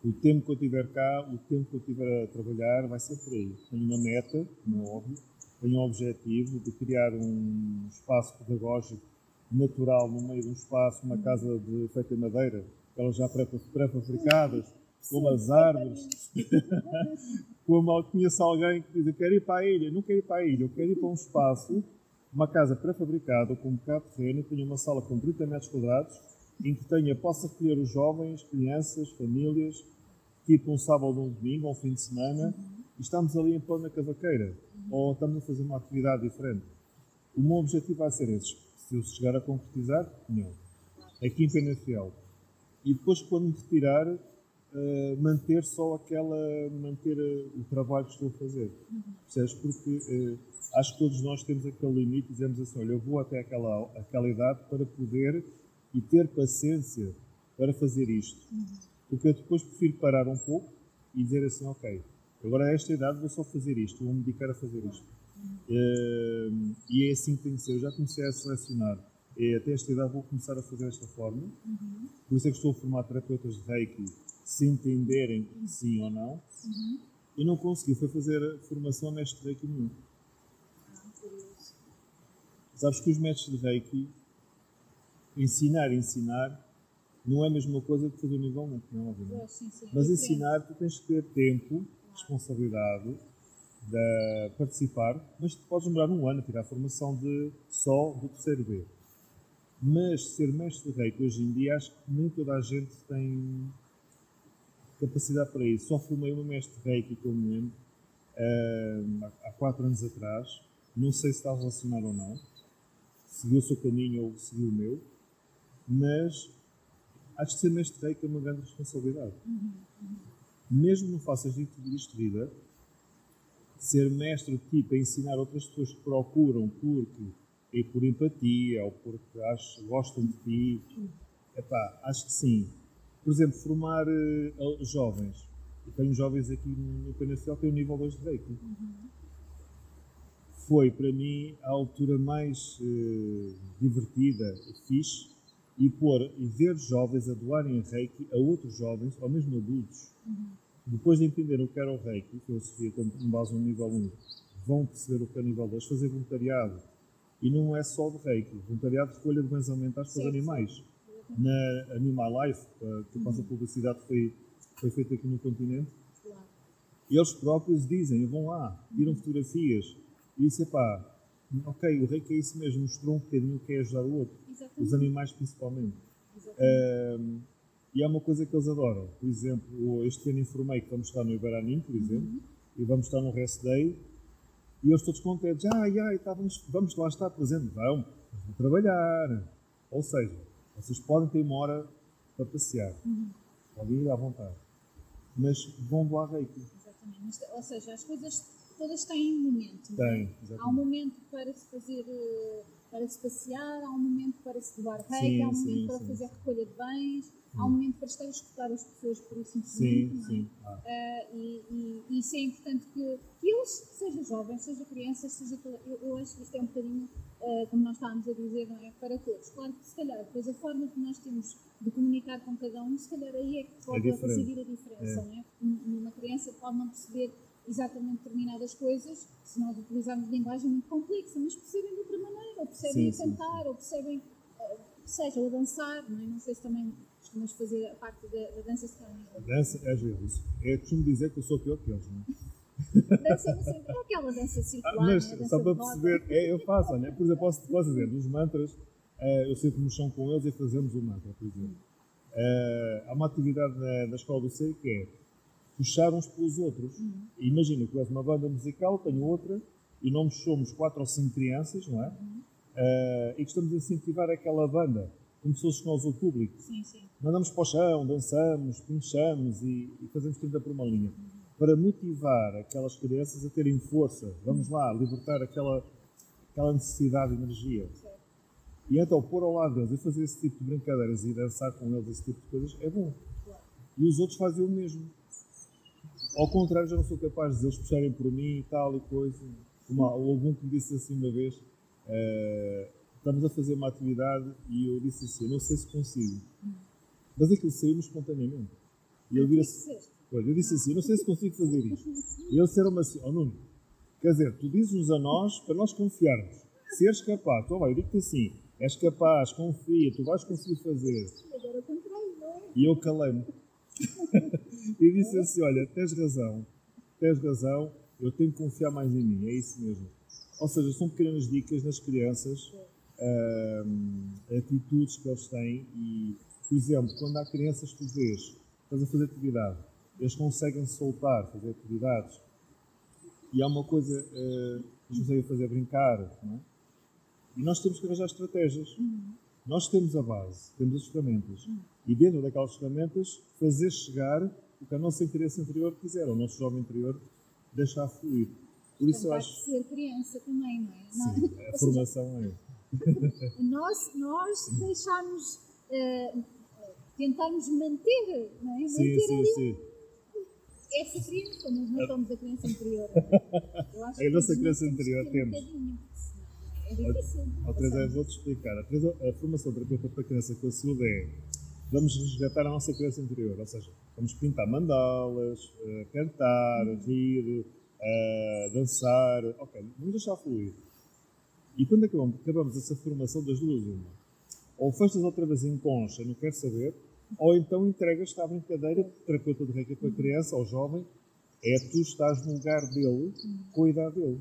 O tempo que eu estiver cá, o tempo que eu estiver a trabalhar, vai ser por aí. Tenho uma meta, como é óbvio, tenho um objetivo de criar um espaço pedagógico natural no meio de um espaço, uma casa de feita de madeira, elas já pré-fabricadas, com umas árvores. Como conheço alguém que diz: Eu quero ir para a ilha, não quero ir para a ilha, eu quero ir para um espaço, uma casa pré-fabricada, com um bocado de terreno, tenho uma sala com 30 metros quadrados em que tenha, possa recolher os jovens, crianças, famílias, tipo um sábado ou um domingo, ou um fim de semana, e estamos ali em plena cavaqueira, ou estamos a fazer uma atividade diferente. O meu objetivo vai ser esse. Se eu chegar a concretizar, não. Aqui em Penafiel. E depois, quando me retirar, uh, manter só aquela. manter uh, o trabalho que estou a fazer. Percebes? Porque uh, acho que todos nós temos aquele limite dizemos assim: olha, eu vou até aquela, aquela idade para poder e ter paciência para fazer isto. Porque eu depois prefiro parar um pouco e dizer assim: ok, agora a esta idade vou só fazer isto, vou me dedicar a fazer isto. Uh, e é assim que tem que ser. Eu já comecei a selecionar. E até esta idade vou começar a fazer desta forma. Uhum. Por isso é que estou a formar terapeutas de Reiki se entenderem sim ou não. Uhum. E não consegui, foi fazer a formação mestre de Reiki nenhum. Sabes que os mestres de Reiki ensinar, ensinar, não é a mesma coisa que fazer o nível 1, não é? Sim, Mas ensinar, tu tens que ter tempo, responsabilidade, de participar, mas tu podes demorar um ano a tirar a formação de só do terceiro B. Mas ser mestre de reiki hoje em dia, acho que nem toda a gente tem capacidade para isso. Só formei uma mestre de reiki, que eu lembro, uh, há quatro anos atrás. Não sei se está relacionado ou não. Seguiu o seu caminho ou seguiu o meu. Mas acho que ser mestre de reiki é uma grande responsabilidade. Uhum. Mesmo não faças isto de vida, ser mestre tipo a ensinar outras pessoas que procuram porque é por empatia ou porque acham, gostam de ti, epá, acho que sim. Por exemplo, formar uh, jovens. Eu tenho jovens aqui no PNFL que têm o nível 2 de Reiki. Foi para mim a altura mais uh, divertida, fixe, e pôr e ver jovens a doarem Reiki a outros jovens, ou mesmo adultos. Uhum. Depois de entender o que era o reiki, filosofia com base no nível 1, vão perceber o que é o nível 2, fazer voluntariado. E não é só de reiki, voluntariado de recolha de bens alimentares para os animais. Na Animal Life, que a nossa publicidade foi, foi feita aqui no continente, eles próprios dizem, vão lá, tiram fotografias. E dizem, pá, ok, o reiki é isso mesmo, mostrou um bocadinho o que é ajudar o outro, Exatamente. os animais principalmente. Um, e é uma coisa que eles adoram. Por exemplo, este ano informei que vamos estar no Iberanim, por exemplo, uhum. e vamos estar no Rest Day, e eles todos contentes. Ai, ai, tá, vamos, vamos lá estar presente. Vão, vão trabalhar. Ou seja, vocês podem ter uma hora para passear. Uhum. Podem ir à vontade. Mas vão doar reiki. Exatamente. Ou seja, as coisas todas têm um momento. Tem, exatamente. Há um momento para se fazer eh, para se passear, há um momento para se doar reiki, há um momento sim, para sim. fazer recolha de bens, há um momento para estar a escutar as pessoas por isso simplesmente, sim, sim. Ah. Uh, e, e, e, isso é importante que, que eles, seja jovens, seja crianças, seja eu, eu acho que isto é um bocadinho, uh, como nós estávamos a dizer, não é? Para todos. Claro que se calhar depois a forma que nós temos de comunicar com cada um, se calhar aí é que pode é decidir a diferença, é. não é? Uma criança pode não perceber exatamente determinadas coisas se nós utilizarmos linguagem muito complexa, mas percebem de outra maneira, ou percebem sim, a cantar, sim, ou percebem, uh, seja, ou a dançar, não é? Não sei se também costumas fazer a parte da, da dança secundária. A dança é vezes. É costumo dizer que eu sou pior que eles, não é? Dança, é aquela dança circular. Ah, mas né? só para perceber, é, eu faço, né? por exemplo, posso, posso dizer, nos mantras, uh, eu sempre no chão com eles e fazemos o mantra, por exemplo. Uh, há uma atividade na, na escola do C que é puxar uns pelos outros. Uhum. Imagina que és uma banda musical, tenho outra, e nós somos quatro ou cinco crianças, não é? Uhum. Uh, e que estamos a incentivar aquela banda como se fosse nós o público. Sim, sim. Mandamos para o chão, dançamos, pinchamos e, e fazemos 30 por uma linha. Para motivar aquelas crianças a terem força. Vamos lá, libertar aquela, aquela necessidade de energia. Certo. E então, pôr ao lado deles e fazer esse tipo de brincadeiras e dançar com eles esse tipo de coisas é bom. Claro. E os outros fazem o mesmo. Ao contrário, já não sou capaz de eles puxarem por mim e tal e coisa. Uma, houve um que me disse assim uma vez: uh, estamos a fazer uma atividade e eu disse assim, não sei se consigo. Mas aquilo saiu espontaneamente. E eu, assim, eu disse assim, não sei se consigo fazer isto. E eles disseram-me assim, oh Nuno, quer dizer, tu dizes-nos a nós para nós confiarmos. Se és capaz, então vai, eu digo-te assim, és capaz, confia, tu vais conseguir fazer. E eu calei-me. e disse assim, olha, tens razão, tens razão, eu tenho que confiar mais em mim, é isso mesmo. Ou seja, são pequenas dicas nas crianças atitudes que eles têm e Por exemplo, quando há crianças que tu vês, estás a fazer atividade, eles conseguem soltar, fazer atividades, e há uma coisa uh, que conseguem fazer brincar, é? E nós temos que arranjar estratégias. Uhum. Nós temos a base, temos as ferramentas. E dentro daquelas ferramentas, fazer chegar o que a nossa interesse interior quiser, o nosso jovem interior deixar fluir. Por isso eu acho. ser criança também, não é? Sim, não, a formação é. nós, nós deixarmos, uh, tentarmos manter, não é? Manter sim, sim. Essa criança, mas não somos a criança interior. É? a nossa criança interior temos. É difícil. Teresa, vou-te explicar. A, a formação terapeuta para criança que eu sigo é vamos resgatar a nossa criança interior, ou seja, vamos pintar mandalas, uh, cantar, rir, uh, dançar, ok, vamos deixar fluir. E quando acabamos, acabamos essa formação das duas, uma, ou festas outra vez em concha, não quer saber, ou então entregas-te à brincadeira de terapeuta de reiki para a criança ou jovem, é tu estás no lugar dele, a idade dele.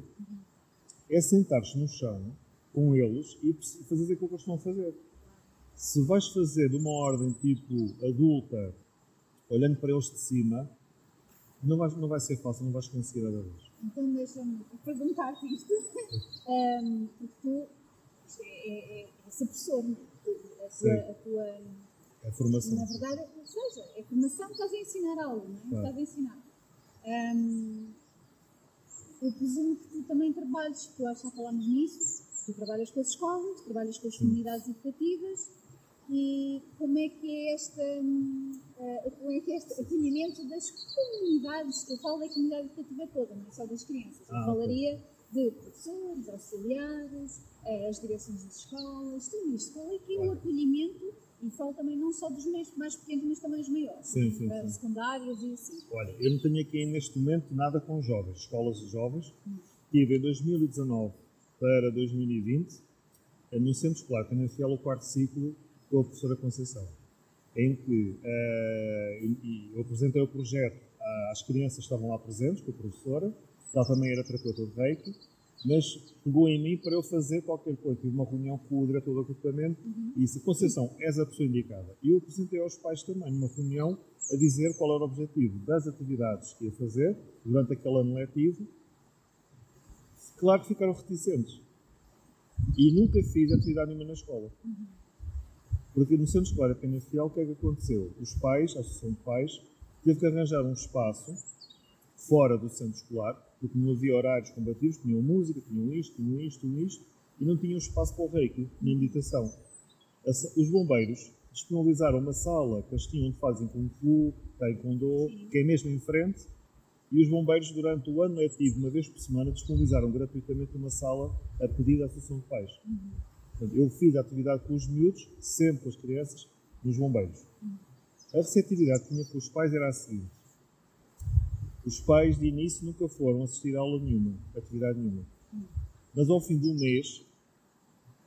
É sentar-te no chão com eles e fazer aquilo que eles estão a fazer. Se vais fazer de uma ordem tipo adulta, olhando para eles de cima, não vai, não vai ser fácil, não vais conseguir a vez. Então deixa-me perguntar-te isto, um, porque tu é, é, é ser professor, a tua, a tua a formação. Na verdade, ou seja, é formação, estás a ensinar algo, não é? Claro. Estás a ensinar. Um, eu presumo que tu também trabalhes, tu já falámos nisso, tu trabalhas com as escolas, trabalhas com as comunidades educativas e como é que é esta, uh, como é que é este acolhimento das comunidades, eu falo da comunidade educativa toda, não é só das crianças, eu ah, falaria de professores, auxiliares, uh, as direções das escolas, tudo isto, qual é que é o acolhimento e falo também não só dos mais, mais pequenos, mas também os maiores, sim, sim, sim. secundários e assim. Olha, eu não tenho aqui neste momento nada com jovens, escolas de jovens. Hum. Tive em 2019 para 2020, no Centro Escolar Penafiel, o quarto ciclo com a professora Conceição, em que uh, eu apresentei o projeto às crianças que estavam lá presentes, com a professora, ela também era terapeuta de reiki, mas pegou em mim para eu fazer qualquer coisa. Tive uma reunião com o diretor do acampamento uhum. e disse: Conceição, és a pessoa indicada. E eu apresentei aos pais também, numa reunião, a dizer qual era o objetivo das atividades que ia fazer durante aquele ano letivo. Claro que ficaram reticentes. E nunca fiz atividade nenhuma na escola. Uhum. Porque no centro escolar fiel, o que é que aconteceu? Os pais, a associação de pais, teve que arranjar um espaço fora do centro escolar porque não havia horários combativos, tinham música, tinham isto, tinham isto, tinham isto, e não tinham espaço para o reiki, nem meditação. Os bombeiros disponibilizaram uma sala que eles tinham onde fazem Kung Fu, Taekwondo, que é mesmo em frente, e os bombeiros, durante o ano letivo, uma vez por semana, disponibilizaram gratuitamente uma sala a pedido da Associação de Pais. Uhum. Eu fiz a atividade com os miúdos, sempre com as crianças, nos bombeiros. A receptividade que tinha com os pais era a seguinte: os pais de início nunca foram assistir a aula nenhuma, atividade nenhuma. Mas ao fim do mês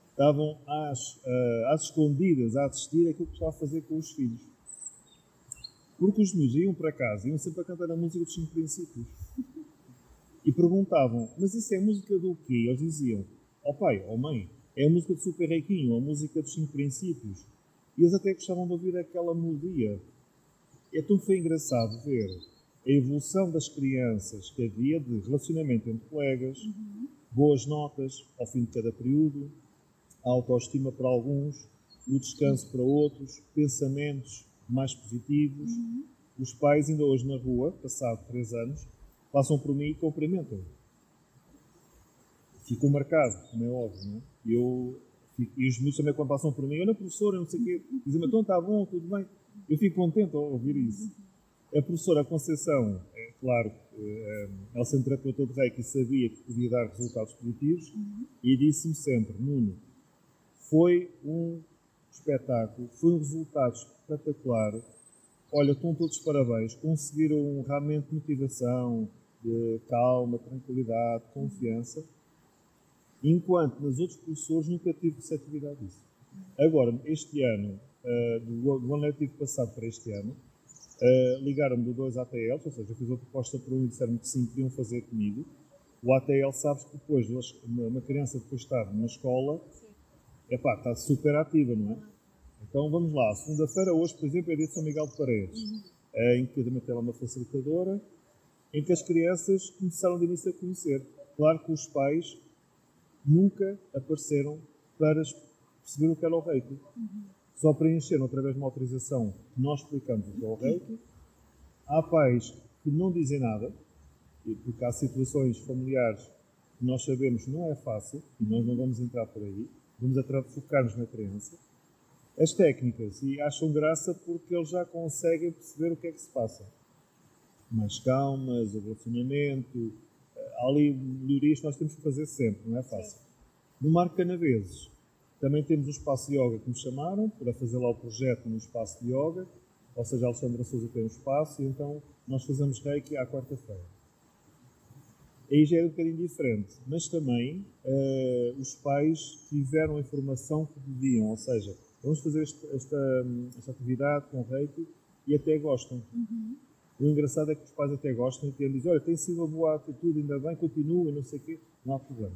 estavam às, uh, às escondidas a assistir aquilo que estava a fazer com os filhos. Porque os meus iam para casa, iam sempre a cantar a música dos cinco princípios. E perguntavam, mas isso é música do quê? Eles diziam, ó oh pai, ó oh mãe, é a música do Super Reiquinho, a música dos cinco princípios. E eles até gostavam de ouvir aquela melodia. Então foi engraçado ver a evolução das crianças que havia de relacionamento entre colegas, uhum. boas notas ao fim de cada período, a autoestima para alguns, o descanso para outros, pensamentos mais positivos. Uhum. Os pais, ainda hoje na rua, passado três anos, passam por mim e cumprimentam. Ficou marcado, como é óbvio, não é? Eu, e os meus também, quando passam por mim, olha, professora, não sei o quê, dizem-me, então está bom, tudo bem. Eu fico contente ao ouvir isso. A professora Conceição, é claro, é, ao ser terapeuta de Reiki, sabia que podia dar resultados positivos uhum. e disse-me sempre: Nuno, foi um espetáculo, foi um resultado espetacular. Olha, estão todos parabéns, conseguiram realmente motivação, de calma, tranquilidade, confiança, enquanto nos outros professores nunca tive receptividade disso. Agora, este ano, uh, do, do ano letivo passado para este ano, Uh, Ligaram-me do 2 ATL, ou seja, eu fiz uma proposta para um e disseram-me que sim, queriam fazer comigo. O ATL, sabes que depois, uma criança depois estar na escola, é pá, está super ativa, não é? Então vamos lá, segunda-feira, hoje, por exemplo, é dia de São Miguel de Paredes, uhum. em que também tem lá uma facilitadora, em que as crianças começaram de início a conhecer. Claro que os pais nunca apareceram para perceber o que era o reiki. Uhum. Só preencheram através de uma autorização que nós explicamos o que é o reiki. Há pais que não dizem nada, porque há situações familiares que nós sabemos que não é fácil, e nós não vamos entrar por aí, vamos focar-nos na criança. As técnicas, e acham graça porque eles já conseguem perceber o que é que se passa. Mais calmas, o relacionamento, há ali melhorias que nós temos que fazer sempre, não é fácil. No Marco Canaveses, também temos o espaço de yoga que me chamaram para fazer lá o projeto no espaço de yoga, ou seja, a Alexandra Souza tem um espaço, e então nós fazemos reiki à quarta-feira. Aí já é um bocadinho diferente, mas também uh, os pais tiveram a informação que deviam, ou seja, vamos fazer esta, esta, esta atividade com reiki e até gostam. Uhum. O engraçado é que os pais até gostam e dizem, olha, tem sido uma boa atitude, ainda bem, continua, não sei o quê, não há problema.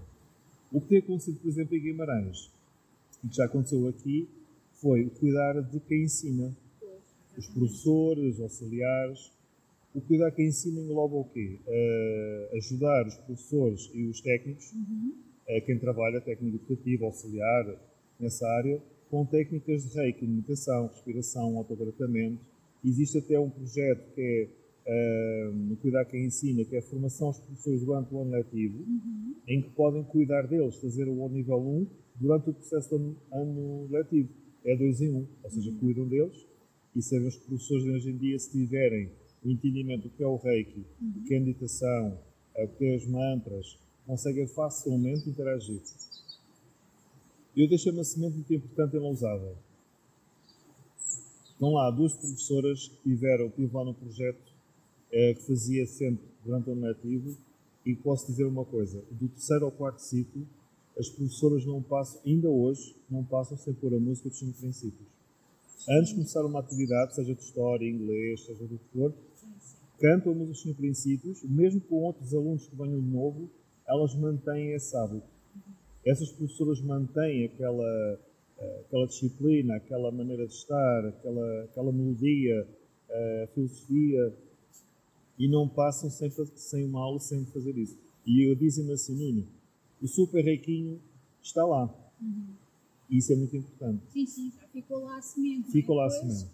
O que tem acontecido, por exemplo, em Guimarães, e que já aconteceu aqui, foi cuidar de quem ensina. Os professores, auxiliares. O cuidar de quem ensina engloba o quê? Uh, ajudar os professores e os técnicos, uhum. uh, quem trabalha, técnico educativo, auxiliar, nessa área, com técnicas de reiki, meditação, respiração, autotratamento. Existe até um projeto que é uh, no Cuidar Quem Ensina, que é a formação aos professores durante o ano letivo, uhum. em que podem cuidar deles, fazer o nível 1 durante o processo do ano, letivo. É dois em um, ou seja, cuidam deles e sabem os professores de hoje em dia, se tiverem o entendimento do que é o reiki, do que é a meditação, o que é os mantras, conseguem facilmente interagir. Eu deixei uma semente muito importante em Lousada. Estão lá duas professoras que tiveram, tive lá no projeto, eh, que fazia sempre durante o ano letivo, e posso dizer uma coisa, do terceiro ao quarto ciclo, as professoras não passam, ainda hoje, não passam sem pôr a música dos cinco princípios. Antes de começar uma atividade, seja de história, inglês, seja do que for, cantam a música dos cinco princípios, mesmo com outros alunos que venham de novo, elas mantêm esse hábito. Essas professoras mantêm aquela, aquela disciplina, aquela maneira de estar, aquela, aquela melodia, a filosofia, e não passam sem, sem uma aula sem fazer isso. E eu dizem-me assim, Nuno, o super reiquinho está lá. Uhum. E isso é muito importante. Sim, sim, já ficou lá a semente. Ficou lá a semente.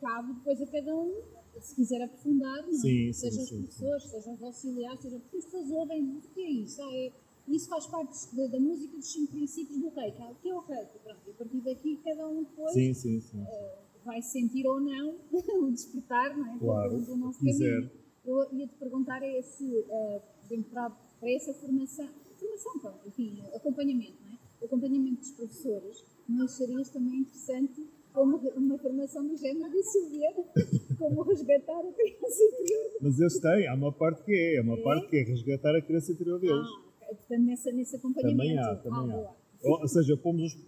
Cabe depois a cada um, se quiser aprofundar, não é? sim, seja sim, os professores, sim. seja os auxiliares, seja porque as pessoas ouvem o que é isso. Ah, é, isso faz parte da, da, música dos cinco princípios do rei. O que é o rei? Pronto, a partir daqui cada um depois sim, sim, sim. Uh, vai sentir ou não o despertar, não é? Claro, do, do nosso caminho. Eu ia te perguntar é se, uh, para, para essa formação, formação, pronto, enfim, acompanhamento, não é? O acompanhamento dos professores, não acharias também interessante como uma formação do género de Silvia, como resgatar a criança interior? Mas eles têm, há uma parte que é, há uma é? parte que é resgatar a criança interior deles. Ah, portanto, nessa, nesse acompanhamento. Também há, também ah, há. Ou, ou, seja, pomos os,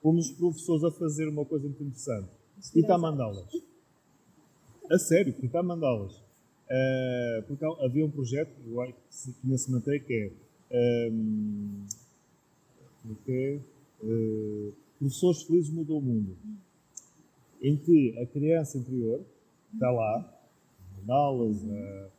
pomos os professores a fazer uma coisa muito interessante. E está a mandá-las. A sério, está a mandá-las. Uh, porque havia um projeto que ainda se mantém que é um, okay, uh, Professores Felizes Mudou o Mundo, em que a criança interior está lá, aulas, uh,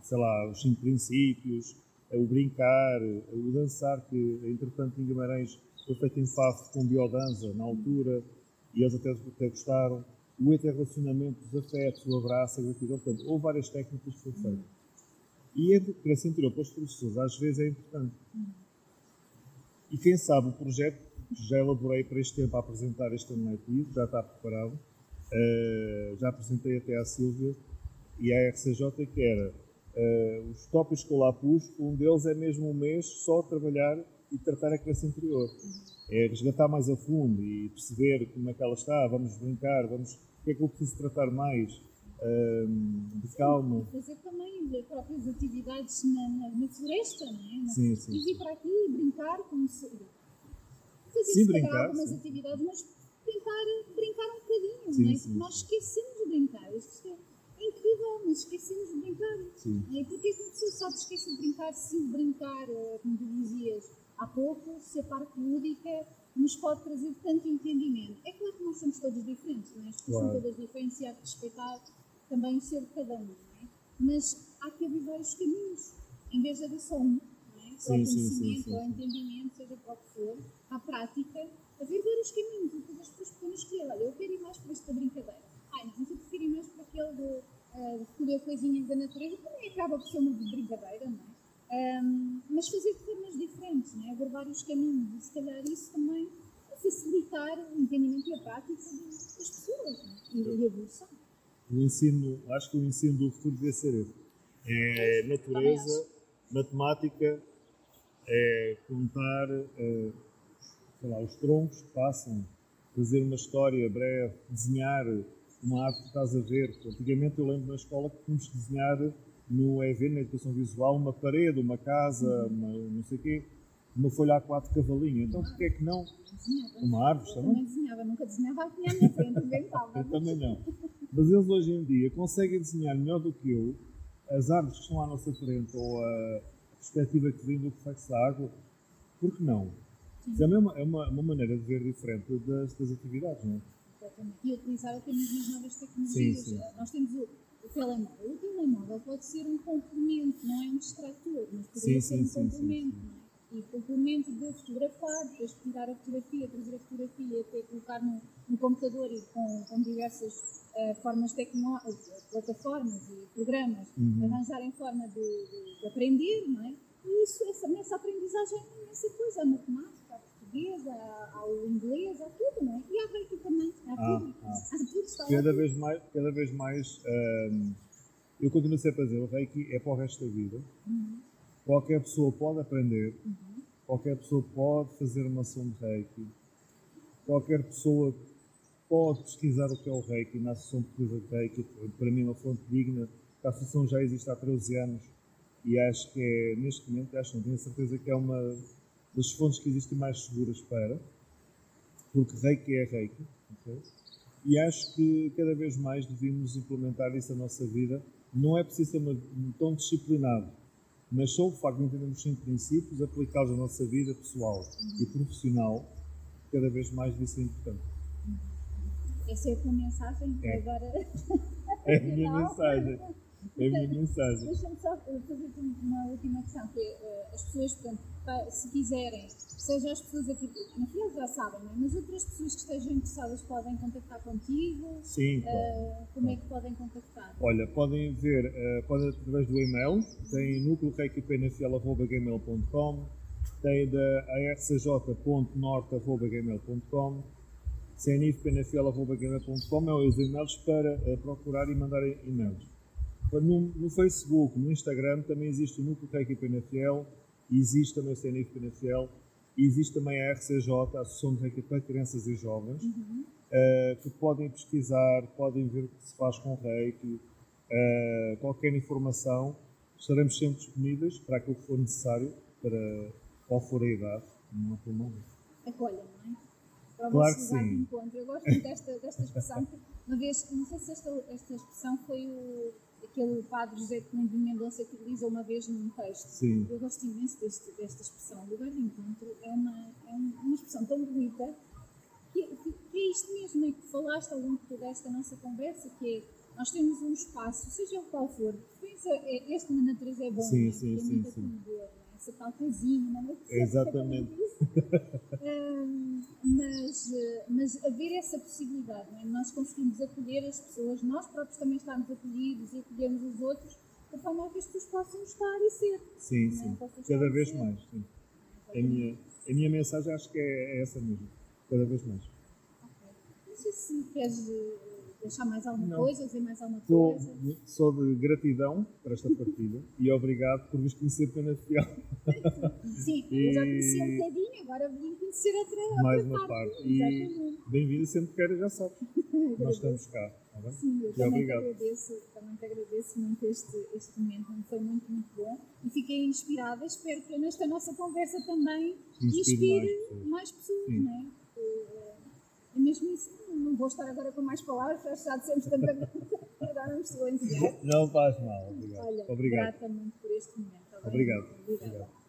sei lá, os cinco princípios, o brincar, o dançar, que entretanto em Guimarães foi feito em Faf com biodança na altura, e eles até, até gostaram, o interrelacionamento dos afetos, o abraço, a gratidão, portanto, houve várias técnicas que foram feitas. E a democracia interior para os professores às vezes é importante. E quem sabe o projeto, já elaborei para este tempo a apresentar este ano letivo, já está preparado, uh, já apresentei até à Silvia e à RCJ que era uh, os tópicos que eu lá pus, um deles é mesmo um mês só trabalhar e tratar a criança interior. É resgatar mais a fundo e perceber como é que ela está, vamos brincar, vamos, o que é que eu preciso tratar mais, de calma. Fazer também próprias atividades na, na, na floresta, não é? Na, sim, sim. E vir para aqui e brincar como se. Fazer sim, brincar, algumas sim. atividades, mas brincar, brincar um bocadinho, sim, não é? Sim, nós esquecemos de brincar. Isto é mas esquecemos de brincar. Sim. Porque é que uma pessoa só se esquece de brincar se brincar, eh, como tu dizias há pouco, se a parte lúdica nos pode trazer tanto entendimento. É claro que nós somos todos diferentes, não é? as pessoas Claro. são todas diferentes e há que respeitar também o ser de cada um, não é? Mas há que haver vários caminhos, em vez de haver só um, é? Só Sim, o sim, conhecimento, sim, entendimento, seja qual que for, à prática, haver vários caminhos e depois as pessoas podem escolher, olha, eu quero ir mais para esta brincadeira. Ai, não, mas eu prefiro ir mais para aquele de ah, recolher coisinhas da natureza, também acaba por ser uma brincadeira, não é? Ahm, mas fazer de formas diferentes, não é? haver vários caminhos e se calhar isso também facilitar o entendimento e a prática das pessoas não é? e a evolução. O ensino, acho que o ensino do futuro devia ser esse. É natureza, matemática, é contar, é, lá, os troncos que passam, fazer uma história breve, desenhar uma arte que estás a ver. Antigamente eu lembro na escola que tínhamos que desenhar no EV, na educação visual, uma parede, uma casa, uma, não sei o quê, uma folha A4 cavalinho. Então porquê é que não? Desenhava. Uma árvore Eu também? também desenhava, nunca desenhava aqui à minha frente, inventava. Eu também não. Mas eles hoje em dia conseguem desenhar melhor do que eu as árvores que estão à nossa frente ou a perspectiva que vem do reflexo da água. Por que não? Isso é uma, é uma, uma maneira de ver diferente das, das atividades, não é? E utilizar até mesmo as novas tecnologias. Sim, sim. Nós temos o, o telemóvel. O telemóvel pode ser um complemento, não é um distrator, mas poderia sim, ser um complemento. é? E complemento de fotografar, depois tirar a fotografia, trazer a fotografia, até colocar no, no computador e com, com diversas eh, formas tecnológicas, plataformas e programas, Uhum. arranjarem forma de, de- de aprender, não é? E isso, essa, nessa aprendizagem é imensa coisa, a matemática, a portuguesa, a- ao inglês, há tudo, não é? E há reiki também, há Ah, tudo. ah. Há tudo, Cada vez mais, cada vez mais hum, eu continuo sempre a dizer, o Reiki é para o resto da vida. Qualquer pessoa pode aprender, qualquer pessoa pode fazer uma ação de Reiki, qualquer pessoa pode pesquisar o que é o Reiki na Associação Portuguesa de Reiki, para mim é uma fonte digna. A associação já existe há 13 anos e acho que é, neste momento, acho não tenho a certeza que é uma das fontes que existem mais seguras para, porque Reiki é Reiki. ok? E acho que cada vez mais devíamos implementar isso na nossa vida. Não é preciso ser uma- tão disciplinado, mas só o facto de entendermos cinco princípios, aplicá-los na nossa vida pessoal e profissional, cada vez mais devia ser importante. Essa é a tua mensagem É. agora. É a minha Não. É a minha mensagem. Deixa-me só fazer-te uma última questão, que é, eh, as pessoas, portanto, se quiserem, seja as pessoas aqui, na FIA já sabem, não é? mas outras pessoas que estejam interessadas podem contactar contigo, Sim, eh, como é que podem contactar? Olha, podem ver, eh, podem através do e-mail, tem núcleo reikipnfl.gmail.com, tem da arcj.norte.gmail.com, cnifpnfl.gmail.com, é os e-mails para eh, procurar e mandar e-mails. No, no Facebook, no Instagram, também existe o núcleo Reiki PNFL, existe também o CNIF PNFL, e existe também a RCJ, a Associação de Reiki para Crianças e Jovens, eh, que podem pesquisar, podem ver o que se faz com Reiki, eh, qualquer informação, estaremos sempre disponíveis para aquilo que for necessário, para qual for a idade, não há problema. Acolhem, não é? Para Claro que lugar de sim. encontro. Eu gosto muito desta, desta expressão, uma vez, não sei se esta, esta expressão foi o, aquele padre José de Mendonça que utilizou uma vez num texto. Sim. Eu gosto imenso deste, desta expressão. O lugar de encontro é uma, é um- uma expressão tão bonita que, que- que é isto mesmo e que falaste ao longo de toda esta nossa conversa, que é nós temos um espaço, seja o qual for, pensa, é, este na natureza é bom, Sim, não é? sim, é sim, sim. Não é? essa tal casinha, não é? Exatamente. Hum, mas, eh, mas haver essa possibilidade, não é? nós conseguimos acolher as pessoas, nós próprios também estarmos acolhidos e acolhermos os outros, de forma a que as pessoas possam estar e ser. Sim, é? sim. Cada vez ser. mais. Sim. A, minha, a minha mensagem acho que é, é essa mesmo. Cada vez mais. Ok. Não sei se queres eh, deixar mais alguma Não. coisa, dizer mais alguma Sou, coisa. sou de gratidão por esta partida e obrigado por vos conhecer pela fiel. Sim, eu já E- conheci um bocadinho, agora vim conhecer outra, Mais outra uma parte. Exatamente. E bem-vindo sempre que queira, já sabes. Nós estamos cá. Tá bem? Sim, eu E também te, obrigado. agradeço, também te agradeço muito este, este momento, foi muito, muito bom e fiquei inspirada. Espero que nesta nossa conversa também Inspire inspire mais pessoas. mais pessoas, não é? Eh, É mesmo isso, não vou estar agora com mais palavras, já já dissemos tanta coisa, agora me estou a enviar. Não faz mal. Obrigado. Olha, Obrigado. grata muito por este momento. Obrigado. Obrigada. Obrigado.